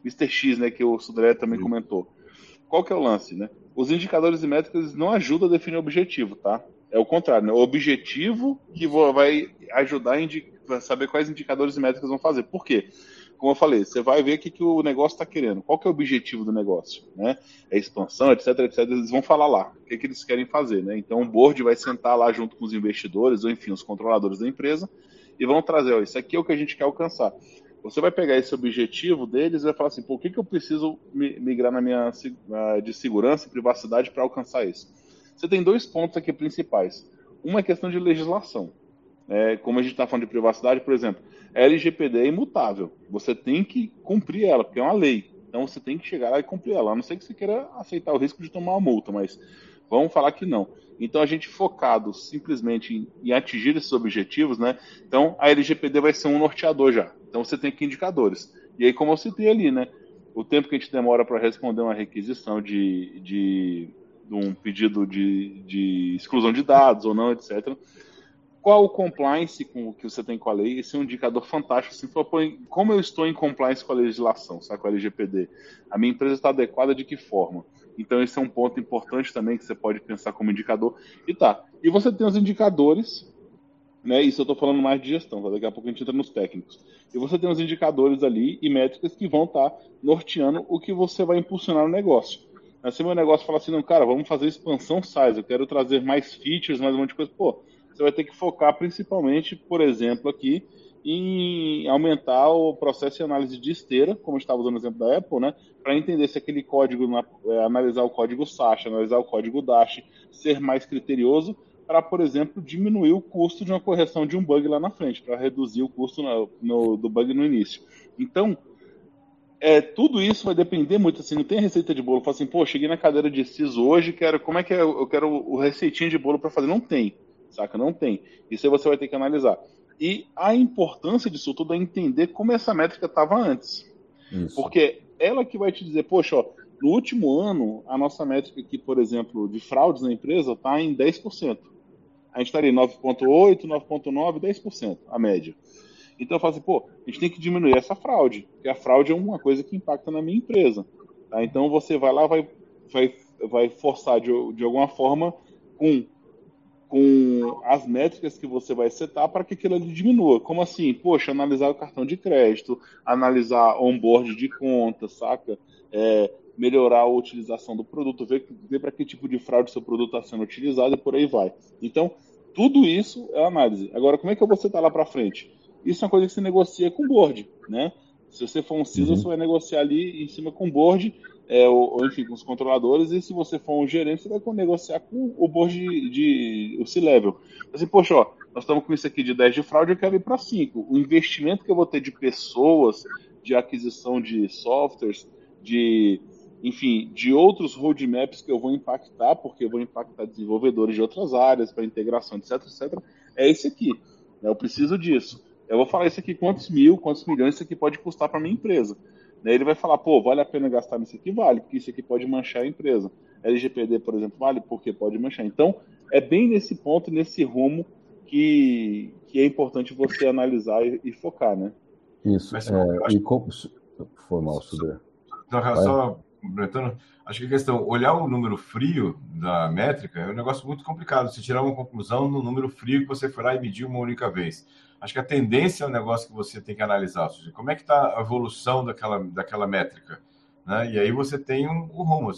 Mr. X, né, que o Sudré também Sim. comentou. Qual que é o lance, né? Os indicadores e métricas não ajudam a definir o objetivo, tá? É o contrário, né? O objetivo que vai ajudar a saber quais indicadores e métricas vão fazer. Por quê? como eu falei, você vai ver o que, que o negócio está querendo, qual que é o objetivo do negócio, né? É expansão, etc, etc. Eles vão falar lá o que, que eles querem fazer, né? Então o board vai sentar lá junto com os investidores, ou enfim, os controladores da empresa, e vão trazer, ó, isso aqui é o que a gente quer alcançar. Você vai pegar esse objetivo deles e vai falar assim, por que, que eu preciso migrar na minha de segurança e privacidade para alcançar isso? Você tem dois pontos aqui principais. Uma é questão de legislação. É, como a gente está falando de privacidade, por exemplo, LGPD é imutável. Você tem que cumprir ela, porque é uma lei. Então você tem que chegar lá e cumprir ela. A não sei que você queira aceitar o risco de tomar uma multa, mas vamos falar que não. Então a gente focado simplesmente em, em atingir esses objetivos, né? Então a LGPD vai ser um norteador já. Então você tem aqui indicadores. E aí, como eu citei ali, né? O tempo que a gente demora para responder uma requisição de, de, de um pedido de, de exclusão de dados ou não, etc qual o compliance com o que você tem com a lei, esse é um indicador fantástico. Assim, como eu estou em compliance com a legislação, sabe, com a LGPD? A minha empresa está adequada de que forma? Então, esse é um ponto importante também que você pode pensar como indicador. E tá. E você tem os indicadores, né? Isso eu estou falando mais de gestão, tá? daqui a pouco a gente entra nos técnicos. E você tem os indicadores ali e métricas que vão estar tá norteando o que você vai impulsionar no negócio. Se meu negócio fala assim, não, cara, vamos fazer expansão size, eu quero trazer mais features, mais um monte de coisa. Pô, você vai ter que focar principalmente, por exemplo, aqui em aumentar o processo de análise de esteira, como estava usando o exemplo da Apple, né, para entender se aquele código, é, analisar o código SASH, analisar o código DASH, ser mais criterioso, para, por exemplo, diminuir o custo de uma correção de um bug lá na frente, para reduzir o custo no, no, do bug no início. Então, é, tudo isso vai depender muito, assim, não tem receita de bolo. Fala assim, pô, cheguei na cadeira de CISO hoje, quero, como é que é, eu quero o receitinho de bolo para fazer? Não tem saca? Não tem. Isso aí você vai ter que analisar. E a importância disso tudo é entender como essa métrica estava antes. Isso. Porque ela que vai te dizer, poxa, ó, no último ano, a nossa métrica aqui, por exemplo, de fraudes na empresa está em 10%. A gente estaria em 9,8%, 9,9%, 10%, a média. Então eu falo assim, pô, a gente tem que diminuir essa fraude, porque a fraude é uma coisa que impacta na minha empresa. Tá? Então você vai lá, vai, vai, vai forçar de, de alguma forma com com as métricas que você vai setar para que aquilo ali diminua. Como assim? Poxa, analisar o cartão de crédito, analisar onboard de conta, saca? É, melhorar a utilização do produto, ver, ver para que tipo de fraude seu produto está sendo utilizado e por aí vai. Então, tudo isso é análise. Agora, como é que eu vou setar lá para frente? Isso é uma coisa que se negocia com o board, né? Se você for um CISO, uhum. você vai negociar ali em cima com o board é, ou, ou, enfim, com os controladores, e se você for um gerente, você vai negociar com o board de, de o C-Level. Assim, poxa, ó, nós estamos com isso aqui de 10 de fraude, eu quero ir para 5. O investimento que eu vou ter de pessoas, de aquisição de softwares, de, enfim, de outros roadmaps que eu vou impactar, porque eu vou impactar desenvolvedores de outras áreas, para integração, etc, etc, é esse aqui. Né? Eu preciso disso. Eu vou falar isso aqui, quantos mil, quantos milhões isso aqui pode custar para minha empresa. Daí ele vai falar, pô, vale a pena gastar nisso aqui? Vale, porque isso aqui pode manchar a empresa. LGPD, por exemplo, vale porque pode manchar. Então, é bem nesse ponto, nesse rumo que, que é importante você analisar e, e focar, né? Isso. Mas, é, acho... e como... Foi mal, Sudê. Só completando, acho que a questão, olhar o número frio da métrica é um negócio muito complicado. Você tirar uma conclusão no número frio que você foi lá e mediu uma única vez. Acho que a tendência é um negócio que você tem que analisar. Seja, como é que está a evolução daquela, daquela métrica? Né? E aí você tem um, um rumo.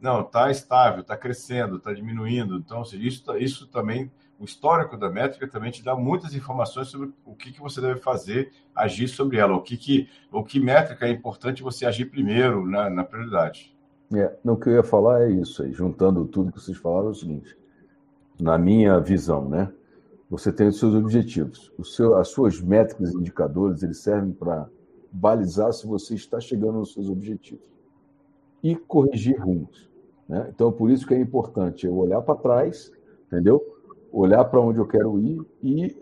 Não, está estável, está crescendo, está diminuindo. Então, seja, isso, isso também, o histórico da métrica também te dá muitas informações sobre o que, que você deve fazer, agir sobre ela, o que, que, o que métrica é importante você agir primeiro na, na prioridade. É, o que eu ia falar é isso aí, juntando tudo que vocês falaram, é o seguinte, na minha visão, né? Você tem os seus objetivos. O seu, as suas métricas e indicadores, eles servem para balizar se você está chegando nos seus objetivos e corrigir rumos. Né? Então, por isso que é importante eu olhar para trás, entendeu? Olhar para onde eu quero ir e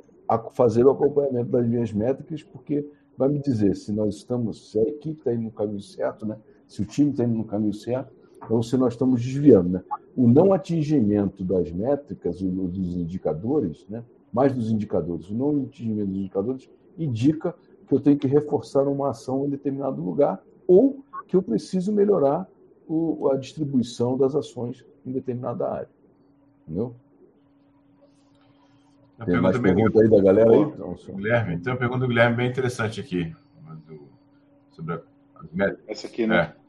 fazer o acompanhamento das minhas métricas, porque vai me dizer se nós estamos, se a equipe está indo no caminho certo, né? se o time está indo no caminho certo, ou se nós estamos desviando. Né? O não atingimento das métricas, dos indicadores, né? mais dos indicadores, o não atingimento dos indicadores indica que eu tenho que reforçar uma ação em determinado lugar ou que eu preciso melhorar o, a distribuição das ações em determinada área. Entendeu? Tem mais pergunta aí da galera aí? Então, Guilherme, tem uma pergunta do Guilherme bem interessante aqui. Do, sobre a, Essa aqui, né? É.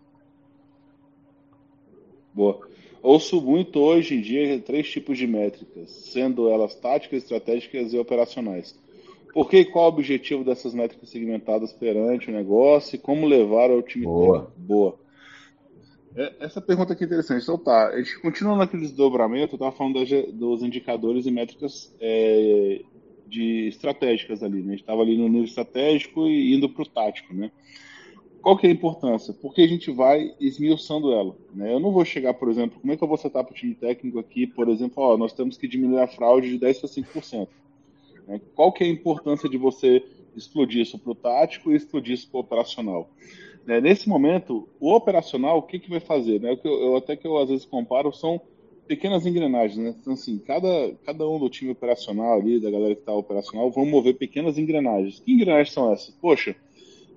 Boa. Ouço muito hoje em dia três tipos de métricas, sendo elas táticas, estratégicas e operacionais. Por que e qual o objetivo dessas métricas segmentadas perante o negócio e como levar ao time Boa. Boa. É, essa pergunta aqui é interessante. Então tá, a gente continua naquele desdobramento, eu estava falando das, dos indicadores e métricas é, de estratégicas ali, né? A gente estava ali no nível estratégico e indo para o tático, né? Qual que é a importância? Porque a gente vai esmiuçando ela. Né? Eu não vou chegar, por exemplo, como é que eu vou setar para o time técnico aqui, por exemplo, ó, nós temos que diminuir a fraude de 10 para 5%. Né? Qual que é a importância de você explodir isso para o tático e explodir isso para o operacional? Né? Nesse momento, o operacional, o que, que vai fazer? Né? Eu, eu, até que eu às vezes comparo são pequenas engrenagens, né? Então, assim, cada, cada um do time operacional ali, da galera que está operacional, vão mover pequenas engrenagens. Que engrenagens são essas? Poxa,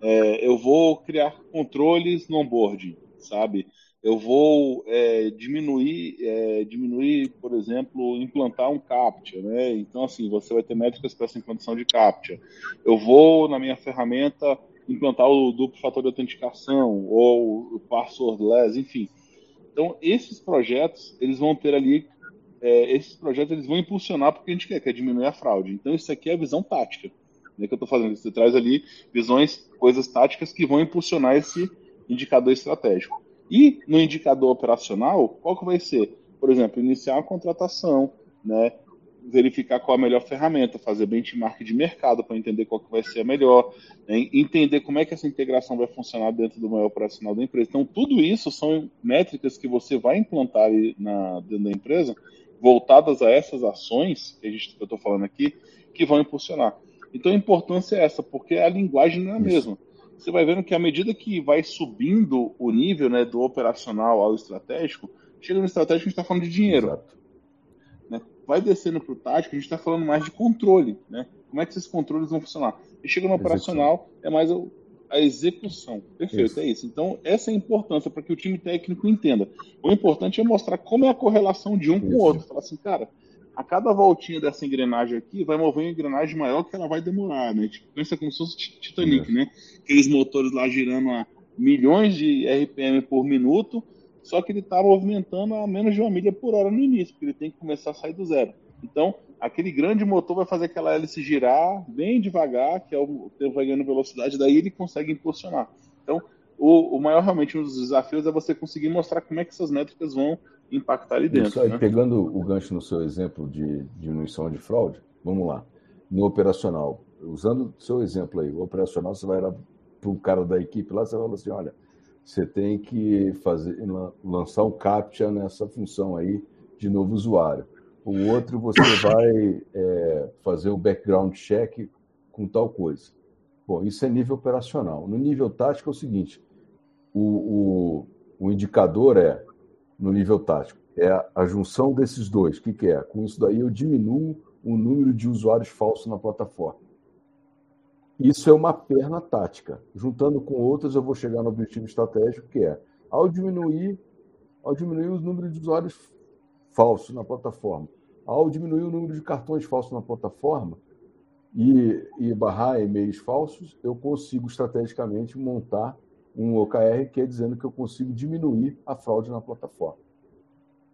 é, eu vou criar controles no onboarding, sabe? eu vou é, diminuir, é, diminuir, por exemplo, implantar um CAPTCHA, né? Então, assim, você vai ter métricas para essa implantação de CAPTCHA. Eu vou, na minha ferramenta, implantar o duplo fator de autenticação ou o passwordless, enfim. Então, esses projetos, eles vão ter ali, é, esses projetos, eles vão impulsionar porque a gente quer, que é diminuir a fraude. Então, isso aqui é a visão tática, né, que eu estou fazendo. Você traz ali visões, coisas táticas que vão impulsionar esse indicador estratégico. E no indicador operacional, qual que vai ser? Por exemplo, iniciar uma contratação, né? Verificar qual a melhor ferramenta, fazer benchmark de mercado para entender qual que vai ser a melhor, né? entender como é que essa integração vai funcionar dentro do maior operacional da empresa. Então, tudo isso são métricas que você vai implantar na, dentro da empresa, voltadas a essas ações que, gente, que eu estou falando aqui, que vão impulsionar. Então, a importância é essa, porque a linguagem não é a mesma você vai vendo que à medida que vai subindo o nível né, do operacional ao estratégico, chega no estratégico a gente está falando de dinheiro. Né? Vai descendo para o tático, a gente está falando mais de controle. Né? Como é que esses controles vão funcionar? E chega no operacional, é mais a execução. Perfeito, isso. é isso. Então, essa é a importância para que o time técnico entenda. O importante é mostrar como é a correlação de um isso. com o outro. Falar assim, cara, a cada voltinha dessa engrenagem aqui vai mover uma engrenagem maior que ela vai demorar, né? Tipo, pensa como se fosse Titanic, né? Aqueles motores lá girando a milhões de RPM por minuto, só que ele está movimentando a menos de uma milha por hora no início, porque ele tem que começar a sair do zero. Então, aquele grande motor vai fazer aquela hélice girar bem devagar, que é o tempo vai ganhando velocidade, daí ele consegue impulsionar. Então, o, o maior realmente um dos desafios é você conseguir mostrar como é que essas métricas vão impactar ali dentro. Isso aí, né? pegando o gancho no seu exemplo de diminuição de fraude, vamos lá. No operacional, usando o seu exemplo aí, o operacional, você vai lá para o cara da equipe lá, você fala assim, olha, você tem que fazer lançar um CAPTCHA nessa função aí de novo usuário. O outro você vai é, fazer o background check com tal coisa. Bom, isso é nível operacional. No nível tático é o seguinte: o, o, o indicador é no nível tático. É a, a junção desses dois. O que, que, é? Com isso daí eu diminuo o número de usuários falsos na plataforma. Isso é uma perna tática. Juntando com outras, eu vou chegar no objetivo estratégico, que é, ao diminuir, ao diminuir o número de usuários falsos na plataforma, ao diminuir o número de cartões falsos na plataforma e, e barrar e-mails falsos, eu consigo estrategicamente montar um OKR que é dizendo que eu consigo diminuir a fraude na plataforma.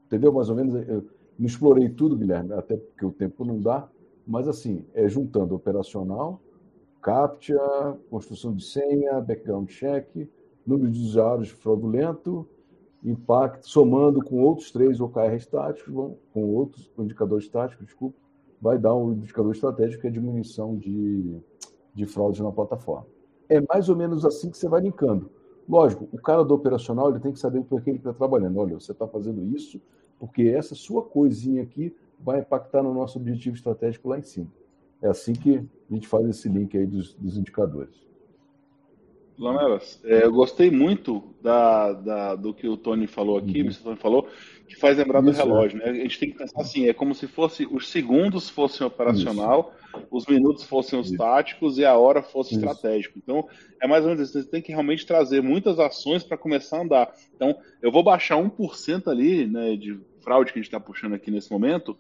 Entendeu? Mais ou menos, eu não explorei tudo, Guilherme, até porque o tempo não dá, mas assim, é juntando operacional, CAPTCHA, construção de senha, background check, número de usuários fraudulento, impacto, somando com outros três OKR estáticos, com outros indicadores estáticos, desculpa, vai dar um indicador estratégico que é diminuição de, de fraude na plataforma. É mais ou menos assim que você vai linkando. Lógico, o cara do operacional ele tem que saber por que ele está trabalhando. Olha, você está fazendo isso porque essa sua coisinha aqui vai impactar no nosso objetivo estratégico lá em cima. É assim que a gente faz esse link aí dos, dos indicadores. Lamelas, é, eu gostei muito da, da, do que o Tony falou aqui, uhum. o Tony falou, que faz lembrar do Isso, relógio, é. né? A gente tem que pensar assim, é como se fosse os segundos fossem operacional, Isso. os minutos fossem os Isso. táticos e a hora fosse estratégico. Então, é mais ou menos isso. Você tem que realmente trazer muitas ações para começar a andar. Então, eu vou baixar 1% ali, né, de fraude que a gente está puxando aqui nesse momento,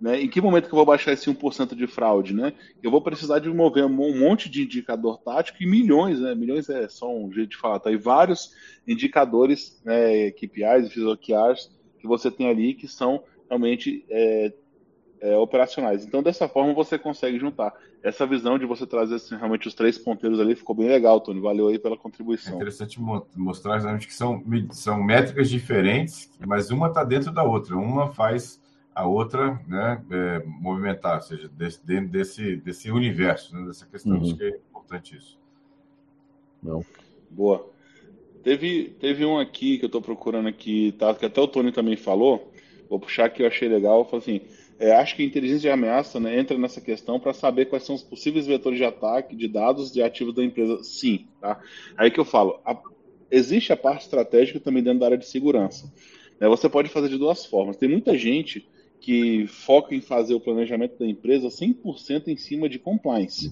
né? Em que momento que eu vou baixar esse 1% de fraude? Né? Eu vou precisar de mover um monte de indicador tático e milhões, né? milhões é só um jeito de falar, tá? e vários indicadores, né, KPIs OKRs que você tem ali que são realmente é, é, operacionais. Então, dessa forma, você consegue juntar. Essa visão de você trazer assim, realmente os três ponteiros ali ficou bem legal, Tony. Valeu aí pela contribuição. É interessante mostrar exatamente que são, são métricas diferentes, mas uma está dentro da outra. Uma faz a outra né, é, movimentar, ou seja, desse, dentro desse, desse universo, né, dessa questão. Uhum. Acho que é importante isso. Não. Boa. Teve, teve um aqui que eu estou procurando aqui, tá, que até o Tony também falou, vou puxar que eu achei legal, falou assim, é, acho que a inteligência de ameaça né, entra nessa questão para saber quais são os possíveis vetores de ataque de dados de ativos da empresa. Sim, tá? Aí que eu falo, a, existe a parte estratégica também dentro da área de segurança. Né, você pode fazer de duas formas. Tem muita gente que foca em fazer o planejamento da empresa 100% em cima de compliance.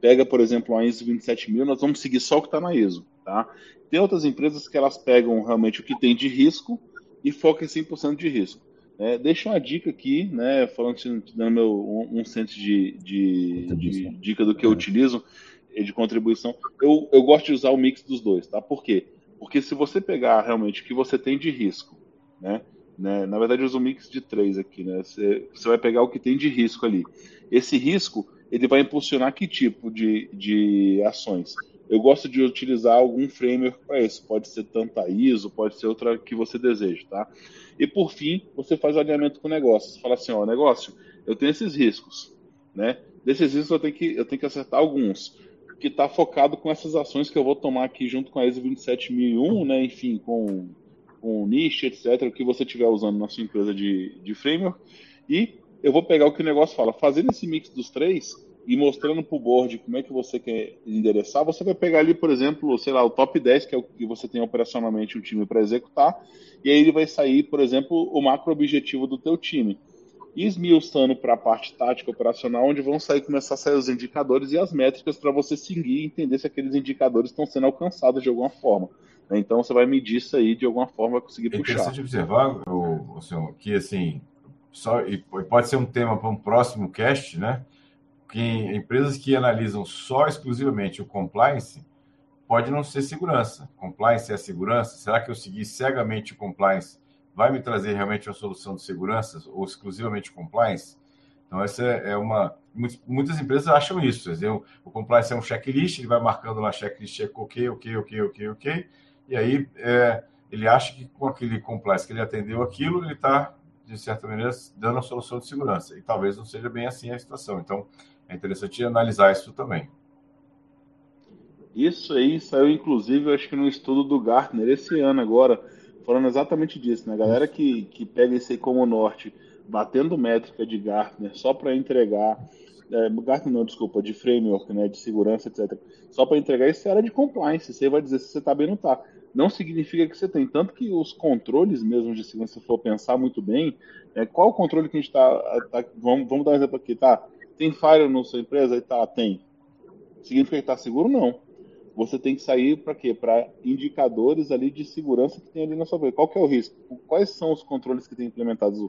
Pega, por exemplo, a ISO 27000, nós vamos seguir só o que está na ISO. Tá? Tem outras empresas que elas pegam realmente o que tem de risco e focam em 100% de risco. É, deixa uma dica aqui, né, falando, dando meu, um, um centro de, de, de, dica do que eu utilizo, de contribuição. Eu, eu gosto de usar o mix dos dois, tá? Por quê? Porque se você pegar realmente o que você tem de risco, né, né? Na verdade, eu uso um mix de três aqui. Né? Você, você vai pegar o que tem de risco ali. Esse risco ele vai impulsionar que tipo de, de ações? Eu gosto de utilizar algum framework para isso. Pode ser tanto a ISO, pode ser outra que você deseja, tá? E por fim, você faz o alinhamento com o negócio. Você fala assim, ó, negócio, eu tenho esses riscos, né? Desses riscos eu tenho que, eu tenho que acertar alguns que está focado com essas ações que eu vou tomar aqui junto com a ISO 27001, né? Enfim, com com niche, etc., o que você estiver usando na sua empresa de, de framework, e eu vou pegar o que o negócio fala. Fazendo esse mix dos três e mostrando para o board como é que você quer endereçar, você vai pegar ali, por exemplo, sei lá, o top 10, que é o que você tem operacionalmente um time para executar, e aí ele vai sair, por exemplo, o macro objetivo do teu time. E esmiuçando para a parte tática operacional, onde vão sair começar a sair os indicadores e as métricas para você seguir e entender se aqueles indicadores estão sendo alcançados de alguma forma. Né? Então você vai medir isso aí de alguma forma, vai conseguir é puxar. É interessante observar, o, o que assim, só, e pode ser um tema para um próximo cast, né? Que empresas que analisam só exclusivamente o compliance pode não ser segurança. Compliance é segurança? Será que eu seguir cegamente o compliance vai me trazer realmente uma solução de segurança ou exclusivamente compliance? Então, essa é uma. Muitas empresas acham isso. Dizer, o compliance é um checklist, ele vai marcando lá checklist, ok, ok, ok, ok, ok e aí é, ele acha que com aquele complexo que ele atendeu aquilo, ele está, de certa maneira, dando a solução de segurança. E talvez não seja bem assim a situação. Então, é interessante analisar isso também. Isso aí saiu, inclusive, acho que no estudo do Gartner esse ano agora, falando exatamente disso, né? Galera que, que pega esse aí como norte, batendo métrica de Gartner só para entregar é, Gartner não, desculpa, de framework, né, de segurança, etc. Só para entregar isso era de compliance. Você vai dizer se você está bem ou não está. Não significa que você tem. Tanto que os controles mesmo de segurança, se for pensar muito bem, é, qual o controle que a gente está. Tá, vamos, vamos dar um exemplo aqui, tá? Tem firewall na sua empresa? Tá, tem. Significa que está seguro? Não. Você tem que sair para quê? Para indicadores ali de segurança que tem ali na sua empresa. Qual que é o risco? Quais são os controles que tem implementados?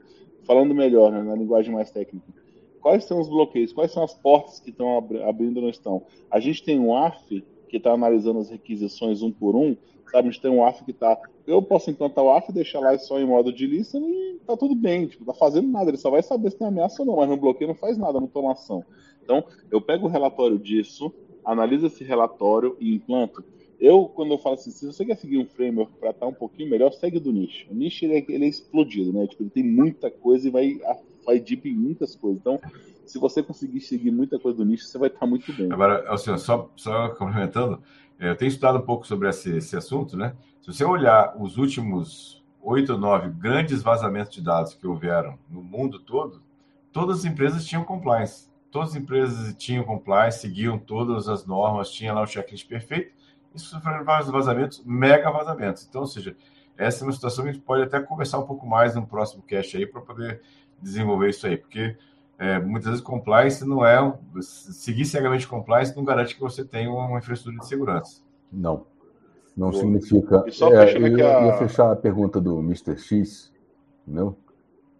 Falando melhor, né, na linguagem mais técnica. Quais são os bloqueios? Quais são as portas que estão abrindo ou não estão? A gente tem um AF que está analisando as requisições um por um, sabe? A gente tem um AF que está. Eu posso implantar o AF, deixar lá só em modo de lista e tá tudo bem, tipo, tá fazendo nada, ele só vai saber se tem ameaça ou não, mas no bloqueio não faz nada, não toma ação. Então, eu pego o relatório disso, analiso esse relatório e implanto. Eu, quando eu falo assim, se você quer seguir um framework para estar tá um pouquinho melhor, segue do nicho. O nicho ele é, ele é explodido, né? Tipo, ele tem muita coisa e vai, vai deep em muitas coisas. Então, se você conseguir seguir muita coisa do nicho, você vai estar muito bem. Agora, assim, só, só complementando, é, eu tenho estudado um pouco sobre esse, esse assunto, né? Se você olhar os últimos oito ou nove grandes vazamentos de dados que houveram no mundo todo, todas as empresas tinham compliance. Todas as empresas tinham compliance, seguiam todas as normas, tinha lá o checklist perfeito. Isso sofreram vários vazamentos, mega vazamentos. Então, ou seja, essa é uma situação que a gente pode até conversar um pouco mais no próximo cast aí para poder desenvolver isso aí, porque é, muitas vezes compliance não é seguir cegamente compliance não garante que você tenha uma infraestrutura de segurança. Não, não Boa. significa. E só é, eu a... ia fechar a pergunta do Mr. X, não?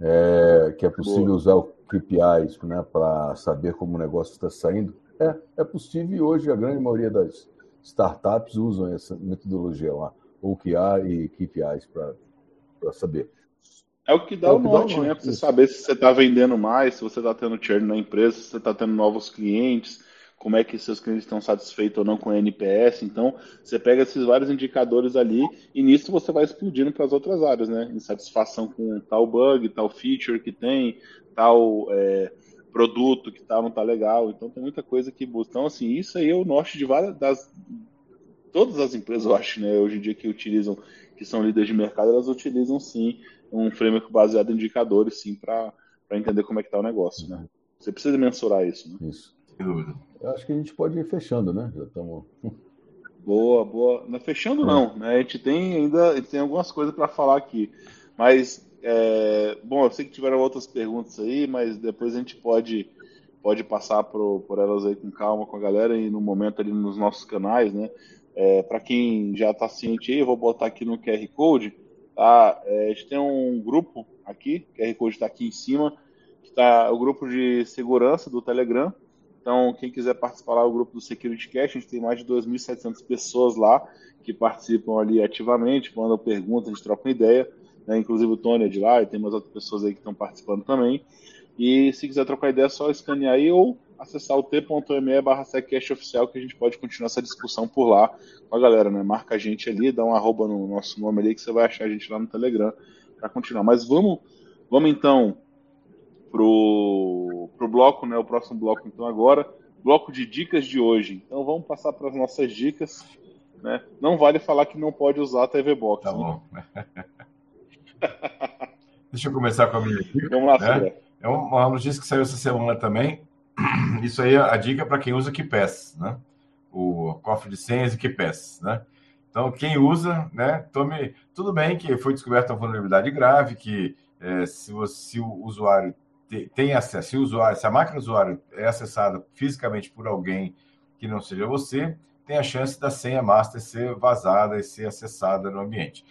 É, que é possível Boa. usar o KPIs né, para saber como o negócio está saindo. É, é possível e hoje a grande maioria das startups usam essa metodologia lá, OKR e KPIs para saber. É o que dá é o, norte, dá o norte, né? Para você saber se você está vendendo mais, se você está tendo churn na empresa, se você está tendo novos clientes, como é que seus clientes estão satisfeitos ou não com o NPS. Então, você pega esses vários indicadores ali e nisso você vai explodindo para as outras áreas, né? Insatisfação com tal bug, tal feature que tem, tal é, produto que tá, não tá legal. Então, tem muita coisa que busca. Então, assim, isso aí é o norte de várias das. Todas as empresas, eu acho, né, hoje em dia que utilizam, que são líderes de mercado, elas utilizam sim um framework baseado em indicadores, sim, para entender como é que está o negócio, né? Você precisa mensurar isso, né? Isso. Sem dúvida. Eu acho que a gente pode ir fechando, né? Já estamos. Boa, boa. Não é fechando não, né? A gente tem ainda, gente tem algumas coisas para falar aqui, mas é, bom, eu sei que tiveram outras perguntas aí, mas depois a gente pode pode passar por, por elas aí com calma com a galera e no momento ali nos nossos canais, né? É, para quem já está ciente aí, eu vou botar aqui no QR Code Tá? É, a gente tem um grupo aqui, que QR Code está aqui em cima, que está o grupo de segurança do Telegram. Então, quem quiser participar lá, o grupo do Security Cash, a gente tem mais de 2.700 pessoas lá que participam ali ativamente, mandam perguntas, a gente troca uma ideia. Né? Inclusive o Tony é de lá e tem umas outras pessoas aí que estão participando também. E se quiser trocar ideia, é só escanear aí ou acessar o t.me barra oficial que a gente pode continuar essa discussão por lá com a galera, né? Marca a gente ali, dá um arroba no nosso nome ali que você vai achar a gente lá no Telegram para continuar. Mas vamos, vamos então pro, pro bloco, né? O próximo bloco então agora, bloco de dicas de hoje. Então vamos passar para as nossas dicas, né? Não vale falar que não pode usar a TV Box. Tá né? bom. Deixa eu começar com a minha dica. Vamos lá, né? É uma notícia que saiu essa semana também. Isso aí, a dica é para quem usa KeePass, né? O cofre de senhas e KeePass, né? Então, quem usa, né, tome... Tudo bem que foi descoberta uma vulnerabilidade grave, que é, se, você, se o usuário tem acesso, se, o usuário, se a máquina do usuário é acessada fisicamente por alguém que não seja você, tem a chance da senha master ser vazada e ser acessada no ambiente.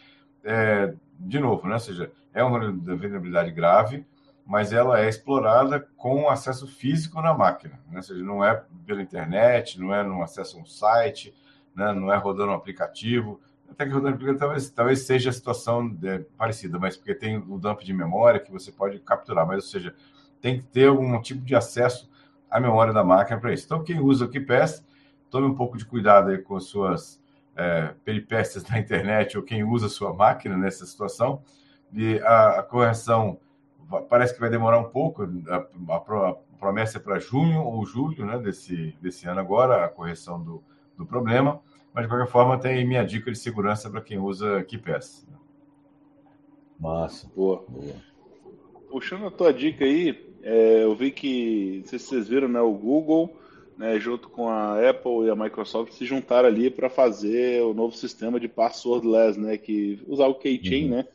É, de novo, né? ou seja, é uma vulnerabilidade grave, mas ela é explorada com acesso físico na máquina, né? ou seja, não é pela internet, não é no acesso a um site, né? não é rodando um aplicativo, até que rodando um aplicativo talvez, talvez seja a situação é, parecida, mas porque tem o dump de memória que você pode capturar, mas ou seja, tem que ter algum tipo de acesso à memória da máquina para isso. Então, quem usa o KeePass, tome um pouco de cuidado aí com as suas é, peripécias na internet ou quem usa a sua máquina nessa situação, e a, a correção parece que vai demorar um pouco. A, a, a promessa é para junho ou julho né, desse, desse ano agora, a correção do, do problema. Mas, de qualquer forma, tem minha dica de segurança para quem usa KeePass. Massa. Boa. Boa. Puxando a tua dica aí, é, eu vi que, não sei se vocês viram, né, o Google né, junto com a Apple e a Microsoft, se juntaram ali para fazer o novo sistema de passwordless, né, que usar o keychain, uhum. né,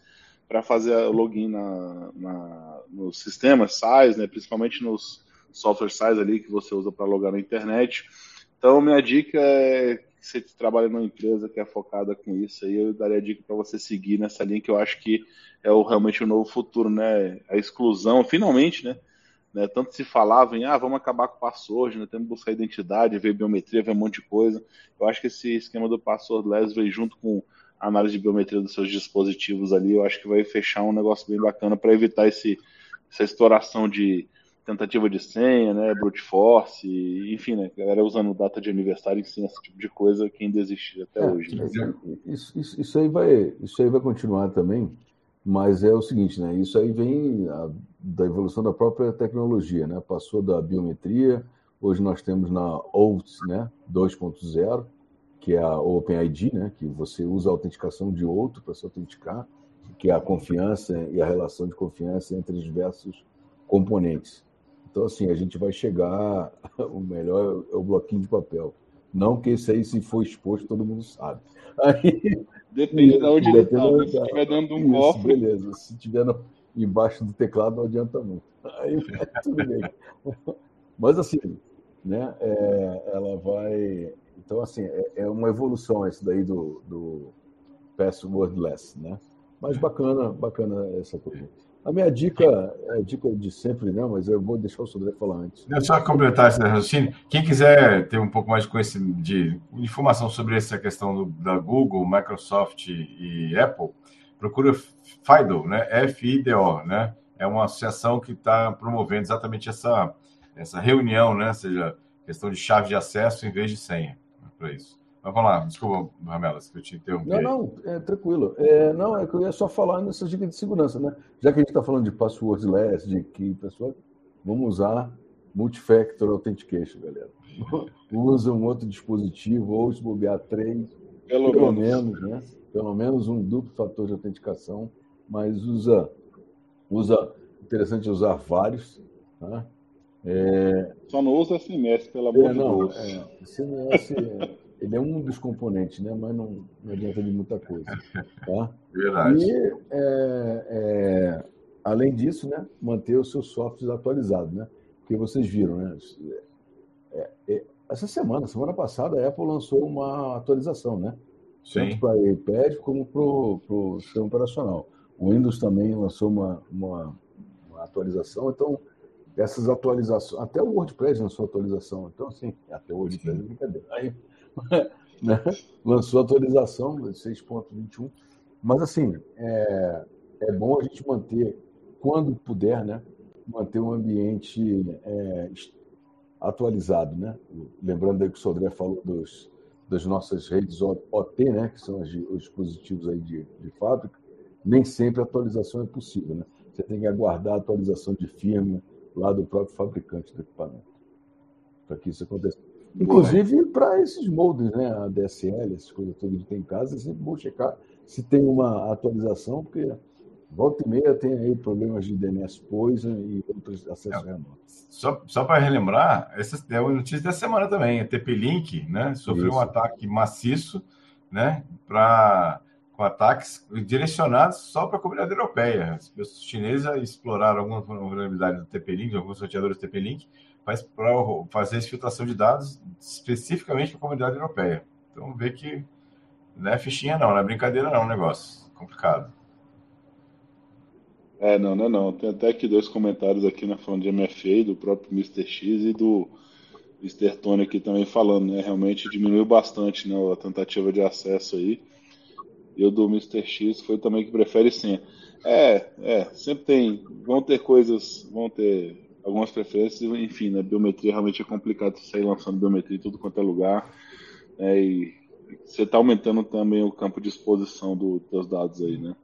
para fazer o login na, na, nos sistemas SaaS, né, principalmente nos software SaaS ali que você usa para logar na internet. Então, minha dica é que você trabalha numa empresa que é focada com isso aí, eu daria a dica para você seguir nessa linha que eu acho que é o, realmente o novo futuro, né? A exclusão, finalmente, né? Né? Tanto se falava em, ah, vamos acabar com o password, né? temos que buscar identidade, ver biometria, ver um monte de coisa. Eu acho que esse esquema do passwordless veio junto com análise de biometria dos seus dispositivos ali, eu acho que vai fechar um negócio bem bacana para evitar esse, essa exploração de tentativa de senha, né, brute force, enfim, né, galera usando data de aniversário em sim, esse tipo de coisa que ainda existe até é, hoje. Né? Isso, isso, isso, aí vai, isso aí vai continuar também, mas é o seguinte, né, isso aí vem a, da evolução da própria tecnologia, né, passou da biometria, hoje nós temos na OAuth, né, 2.0, que é a OpenID, né, que você usa a autenticação de outro para se autenticar, que é a confiança e a relação de confiança entre os diversos componentes. Então, assim, a gente vai chegar. O melhor é o bloquinho de papel. Não que esse aí, se for exposto, todo mundo sabe. Aí, depende de onde ele está. Se estiver dentro de um Isso, cofre. Beleza. Se estiver no, embaixo do teclado, não adianta muito. Aí tudo bem. Mas, assim, né, é, ela vai. Então, assim, é, é, uma evolução esse daí do, do passwordless, né? Mas bacana, bacana essa coisa. A minha dica é a dica de sempre, né? Mas eu vou deixar o Sodré falar antes. Eu só completar esse raciocínio. Quem quiser ter um pouco mais de conhecimento, de informação sobre essa questão do, da Google, Microsoft e Apple, procura FIDO, né? F-I-D-O, né? É uma associação que está promovendo exatamente essa, essa reunião, né? Ou seja, questão de chave de acesso em vez de senha? Para isso. Mas vamos lá, desculpa, Ramelas, que eu te interrompi. Não, não, é tranquilo. É, não, é que eu ia só falar nessas dicas de segurança, né? Já que a gente está falando de passwordless, de que pessoal, vamos usar multifactor authentication, galera. Usa um outro dispositivo, ou se bobear três, pelo, pelo menos. menos, né? Pelo menos um duplo fator de autenticação, mas usa, usa, interessante usar vários, tá? É... Só não usa SMS, pelo amor é, de não, Deus. É, SMS ele é um dos componentes, né? mas não, não adianta de muita coisa. Tá? Verdade. E, é, é, além disso, né, manter os seus softwares atualizados. Né? Porque vocês viram, né? É, é, essa semana, semana passada, a Apple lançou uma atualização, né? Sim. Tanto para o iPad como para o sistema operacional. O Windows também lançou uma, uma, uma atualização, então essas atualizações, até o WordPress lançou atualização, então assim, até o WordPress é brincadeira. Aí né? lançou atualização 6.21. Mas, assim, é, é bom a gente manter, quando puder, né? manter um ambiente é, atualizado. Né? Lembrando aí que o Sodré falou dos, das nossas redes OT, né? que são os, os dispositivos aí de, de fábrica, nem sempre a atualização é possível. Né? Você tem que aguardar a atualização de firma lá do próprio fabricante do equipamento para que isso aconteça. Inclusive para esses moldes, né? A DSL, essas coisas todas que tem em casa, é sempre bom checar se tem uma atualização, porque volta e meia tem aí problemas de DNS Poison e outros acessos é, remotos. Só, só para relembrar, essa é uma notícia da semana também. A TP-Link né, sofreu Isso. um ataque maciço né, pra, com ataques direcionados só para a comunidade europeia. Os chineses exploraram algumas vulnerabilidades do TP-Link, alguns sorteadores do TP-Link, mas para fazer filtração de dados especificamente para a comunidade europeia. Então, vê que não é fichinha, não, não é brincadeira, não, o negócio. Complicado. É, não, não, não. Tem até aqui dois comentários aqui na falando de MFA, do próprio Mr. X e do Mr. Tony aqui também falando, né? Realmente diminuiu bastante né, a tentativa de acesso aí. E o do Mr. X foi também que prefere senha. É, é, sempre tem. Vão ter coisas, vão ter algumas preferências, enfim, né, biometria realmente é complicado sair lançando biometria em tudo quanto é lugar, né, e você está aumentando também o campo de exposição do, dos dados aí, né.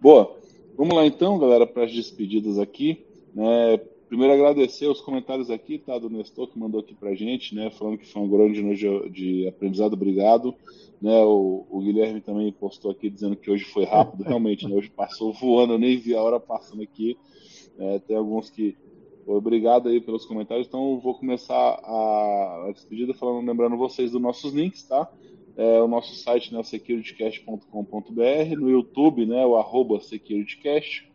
Boa, vamos lá então, galera, para as despedidas aqui, né, primeiro agradecer os comentários aqui, tá, do Nestor que mandou aqui pra gente, né, falando que foi um grande noite de aprendizado, obrigado, né, o, o, Guilherme também postou aqui dizendo que hoje foi rápido, realmente, né, hoje passou voando, eu nem vi a hora passando aqui, é, tem alguns que Obrigado aí pelos comentários. Então, vou começar a, a despedida falando, lembrando vocês dos nossos links, tá? É, o nosso site, né, securitycast.com.br, no YouTube, né, o arroba securitycast,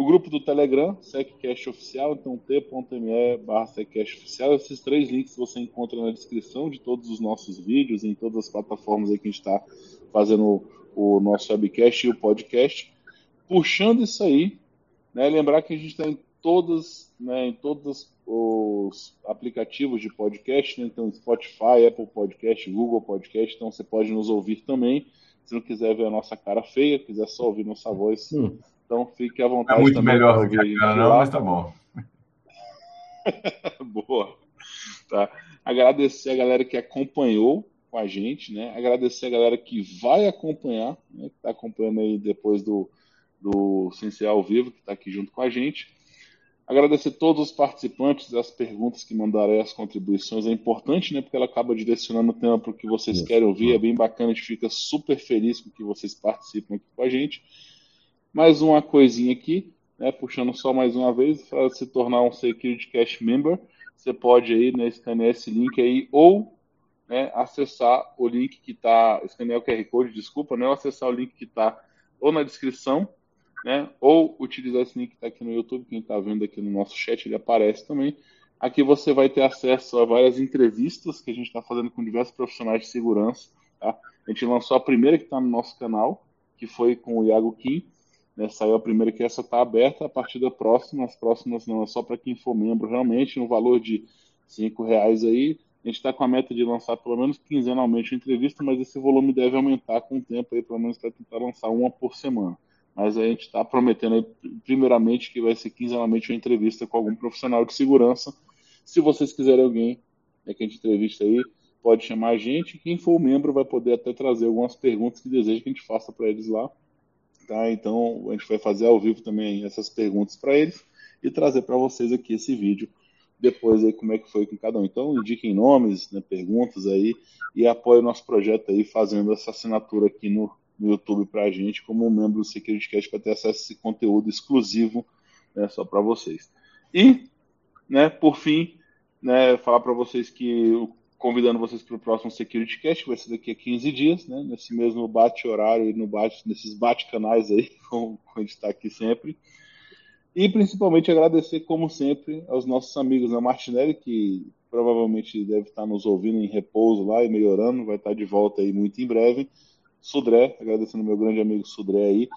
o grupo do Telegram, SecCast Oficial, então t.me barra Oficial. Esses três links você encontra na descrição de todos os nossos vídeos, em todas as plataformas aí que a gente está fazendo o nosso webcast e o podcast. Puxando isso aí, né, lembrar que a gente está em todas, né, em todos os aplicativos de podcast, né, então Spotify, Apple Podcast, Google Podcast, então você pode nos ouvir também. Se não quiser ver a nossa cara feia, quiser só ouvir nossa voz, hum. Então fique à vontade. É muito melhor do que a cara, não, mas tá bom. Boa. Tá. Agradecer a galera que acompanhou com a gente, né? Agradecer a galera que vai acompanhar, né? que está acompanhando aí depois do, do Sensei ao vivo, que está aqui junto com a gente. Agradecer todos os participantes das perguntas que mandaram aí, as contribuições. É importante, né? Porque ela acaba direcionando o tema para o que vocês Isso. querem ouvir. É bem bacana, a gente fica super feliz com que vocês participam aqui com a gente. Mais uma coisinha aqui, né? Puxando só mais uma vez, para se tornar um Security Cash Member, você pode aí, né, escanear esse link aí, ou né, acessar o link que está, escanear o QR Code, desculpa, né, ou acessar o link que está ou na descrição né? Ou utilizar esse link que está aqui no YouTube, quem está vendo aqui no nosso chat, ele aparece também. Aqui você vai ter acesso a várias entrevistas que a gente está fazendo com diversos profissionais de segurança. Tá? A gente lançou a primeira que está no nosso canal, que foi com o Iago Kim. Né? Saiu a primeira que essa está aberta, a partir da próxima, as próximas não, é só para quem for membro realmente, no valor de cinco reais aí. A gente está com a meta de lançar pelo menos quinzenalmente a entrevista, mas esse volume deve aumentar com o tempo aí, pelo menos para tentar lançar uma por semana mas a gente está prometendo aí, primeiramente que vai ser quinzenalmente uma entrevista com algum profissional de segurança. Se vocês quiserem alguém né, que a gente entrevista aí, pode chamar a gente. Quem for membro vai poder até trazer algumas perguntas que deseja que a gente faça para eles lá. Tá? Então a gente vai fazer ao vivo também essas perguntas para eles e trazer para vocês aqui esse vídeo depois aí como é que foi com cada um. Então indiquem nomes, né, perguntas aí e apoiem o nosso projeto aí fazendo essa assinatura aqui no, no YouTube para a gente como um membro do SecurityCast para ter acesso a esse conteúdo exclusivo né, só para vocês. E, né, por fim, né, falar para vocês que convidando vocês para o próximo SecurityCast, que vai ser daqui a 15 dias, né, nesse mesmo bate-horário e no bate, nesses bate-canais aí, como a gente está aqui sempre. E principalmente agradecer, como sempre, aos nossos amigos da Martinelli, que provavelmente deve estar nos ouvindo em repouso lá e melhorando, vai estar de volta aí muito em breve. Sudré, agradecendo meu grande amigo Sudré aí,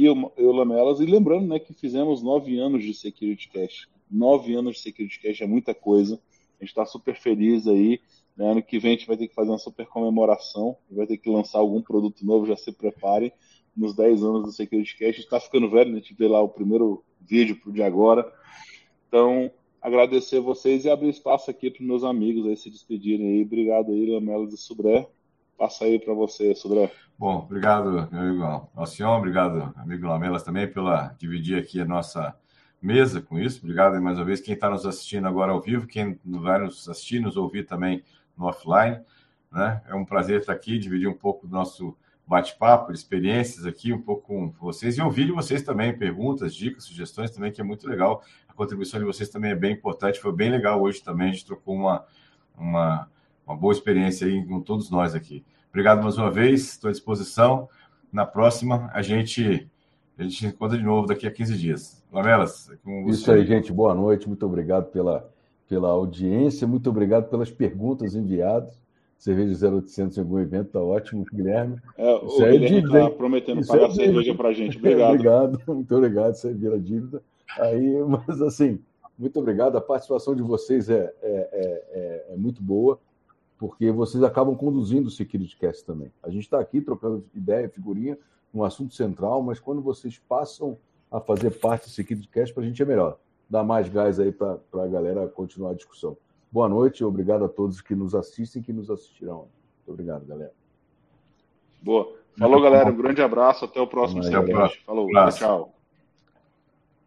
e eu, eu Lamelas, e lembrando né, que fizemos nove anos de Security Cash. Nove anos de Security Cash é muita coisa. A gente está super feliz aí. Né? Ano que vem a gente vai ter que fazer uma super comemoração, vai ter que lançar algum produto novo, já se prepare. Nos 10 anos do Security Cash, está ficando velho, né? a gente vê lá o primeiro vídeo pro de agora. Então, agradecer vocês e abrir espaço aqui para meus amigos aí se despedirem aí. Obrigado aí, Lamelas e Sudré. Passa aí para você, Sudré. Bom, obrigado, meu amigo Alcion, obrigado, amigo Lamelas, também, pela dividir aqui a nossa mesa com isso. Obrigado mais uma vez quem está nos assistindo agora ao vivo, quem vai nos assistir, nos ouvir também no offline. Né? É um prazer estar aqui, dividir um pouco do nosso bate-papo, experiências aqui, um pouco com vocês e ouvir de vocês também perguntas, dicas, sugestões também, que é muito legal. A contribuição de vocês também é bem importante, foi bem legal hoje também, a gente trocou uma, uma, uma boa experiência aí com todos nós aqui. Obrigado mais uma vez, estou à disposição. Na próxima, a gente, a gente se encontra de novo daqui a 15 dias. Lamelas, é com você. Isso aí, gente. Boa noite. Muito obrigado pela, pela audiência. Muito obrigado pelas perguntas enviadas. Cerveja 0800 em algum evento, tá ótimo, Guilherme. É, o Isso é Guilherme está prometendo Isso pagar é cerveja para a gente. Obrigado. obrigado, muito obrigado. Isso aí vira dívida. Aí, mas assim, muito obrigado. A participação de vocês é, é, é, é, é muito boa porque vocês acabam conduzindo o SecurityCast também. A gente está aqui trocando ideia, figurinha, um assunto central, mas quando vocês passam a fazer parte do SecurityCast, para a gente é melhor. Dá mais gás aí para a galera continuar a discussão. Boa noite, obrigado a todos que nos assistem e que nos assistirão. Muito obrigado, galera. Boa. Falou, galera. Um grande abraço. Até o próximo. Até o próximo. Falou. Tchau.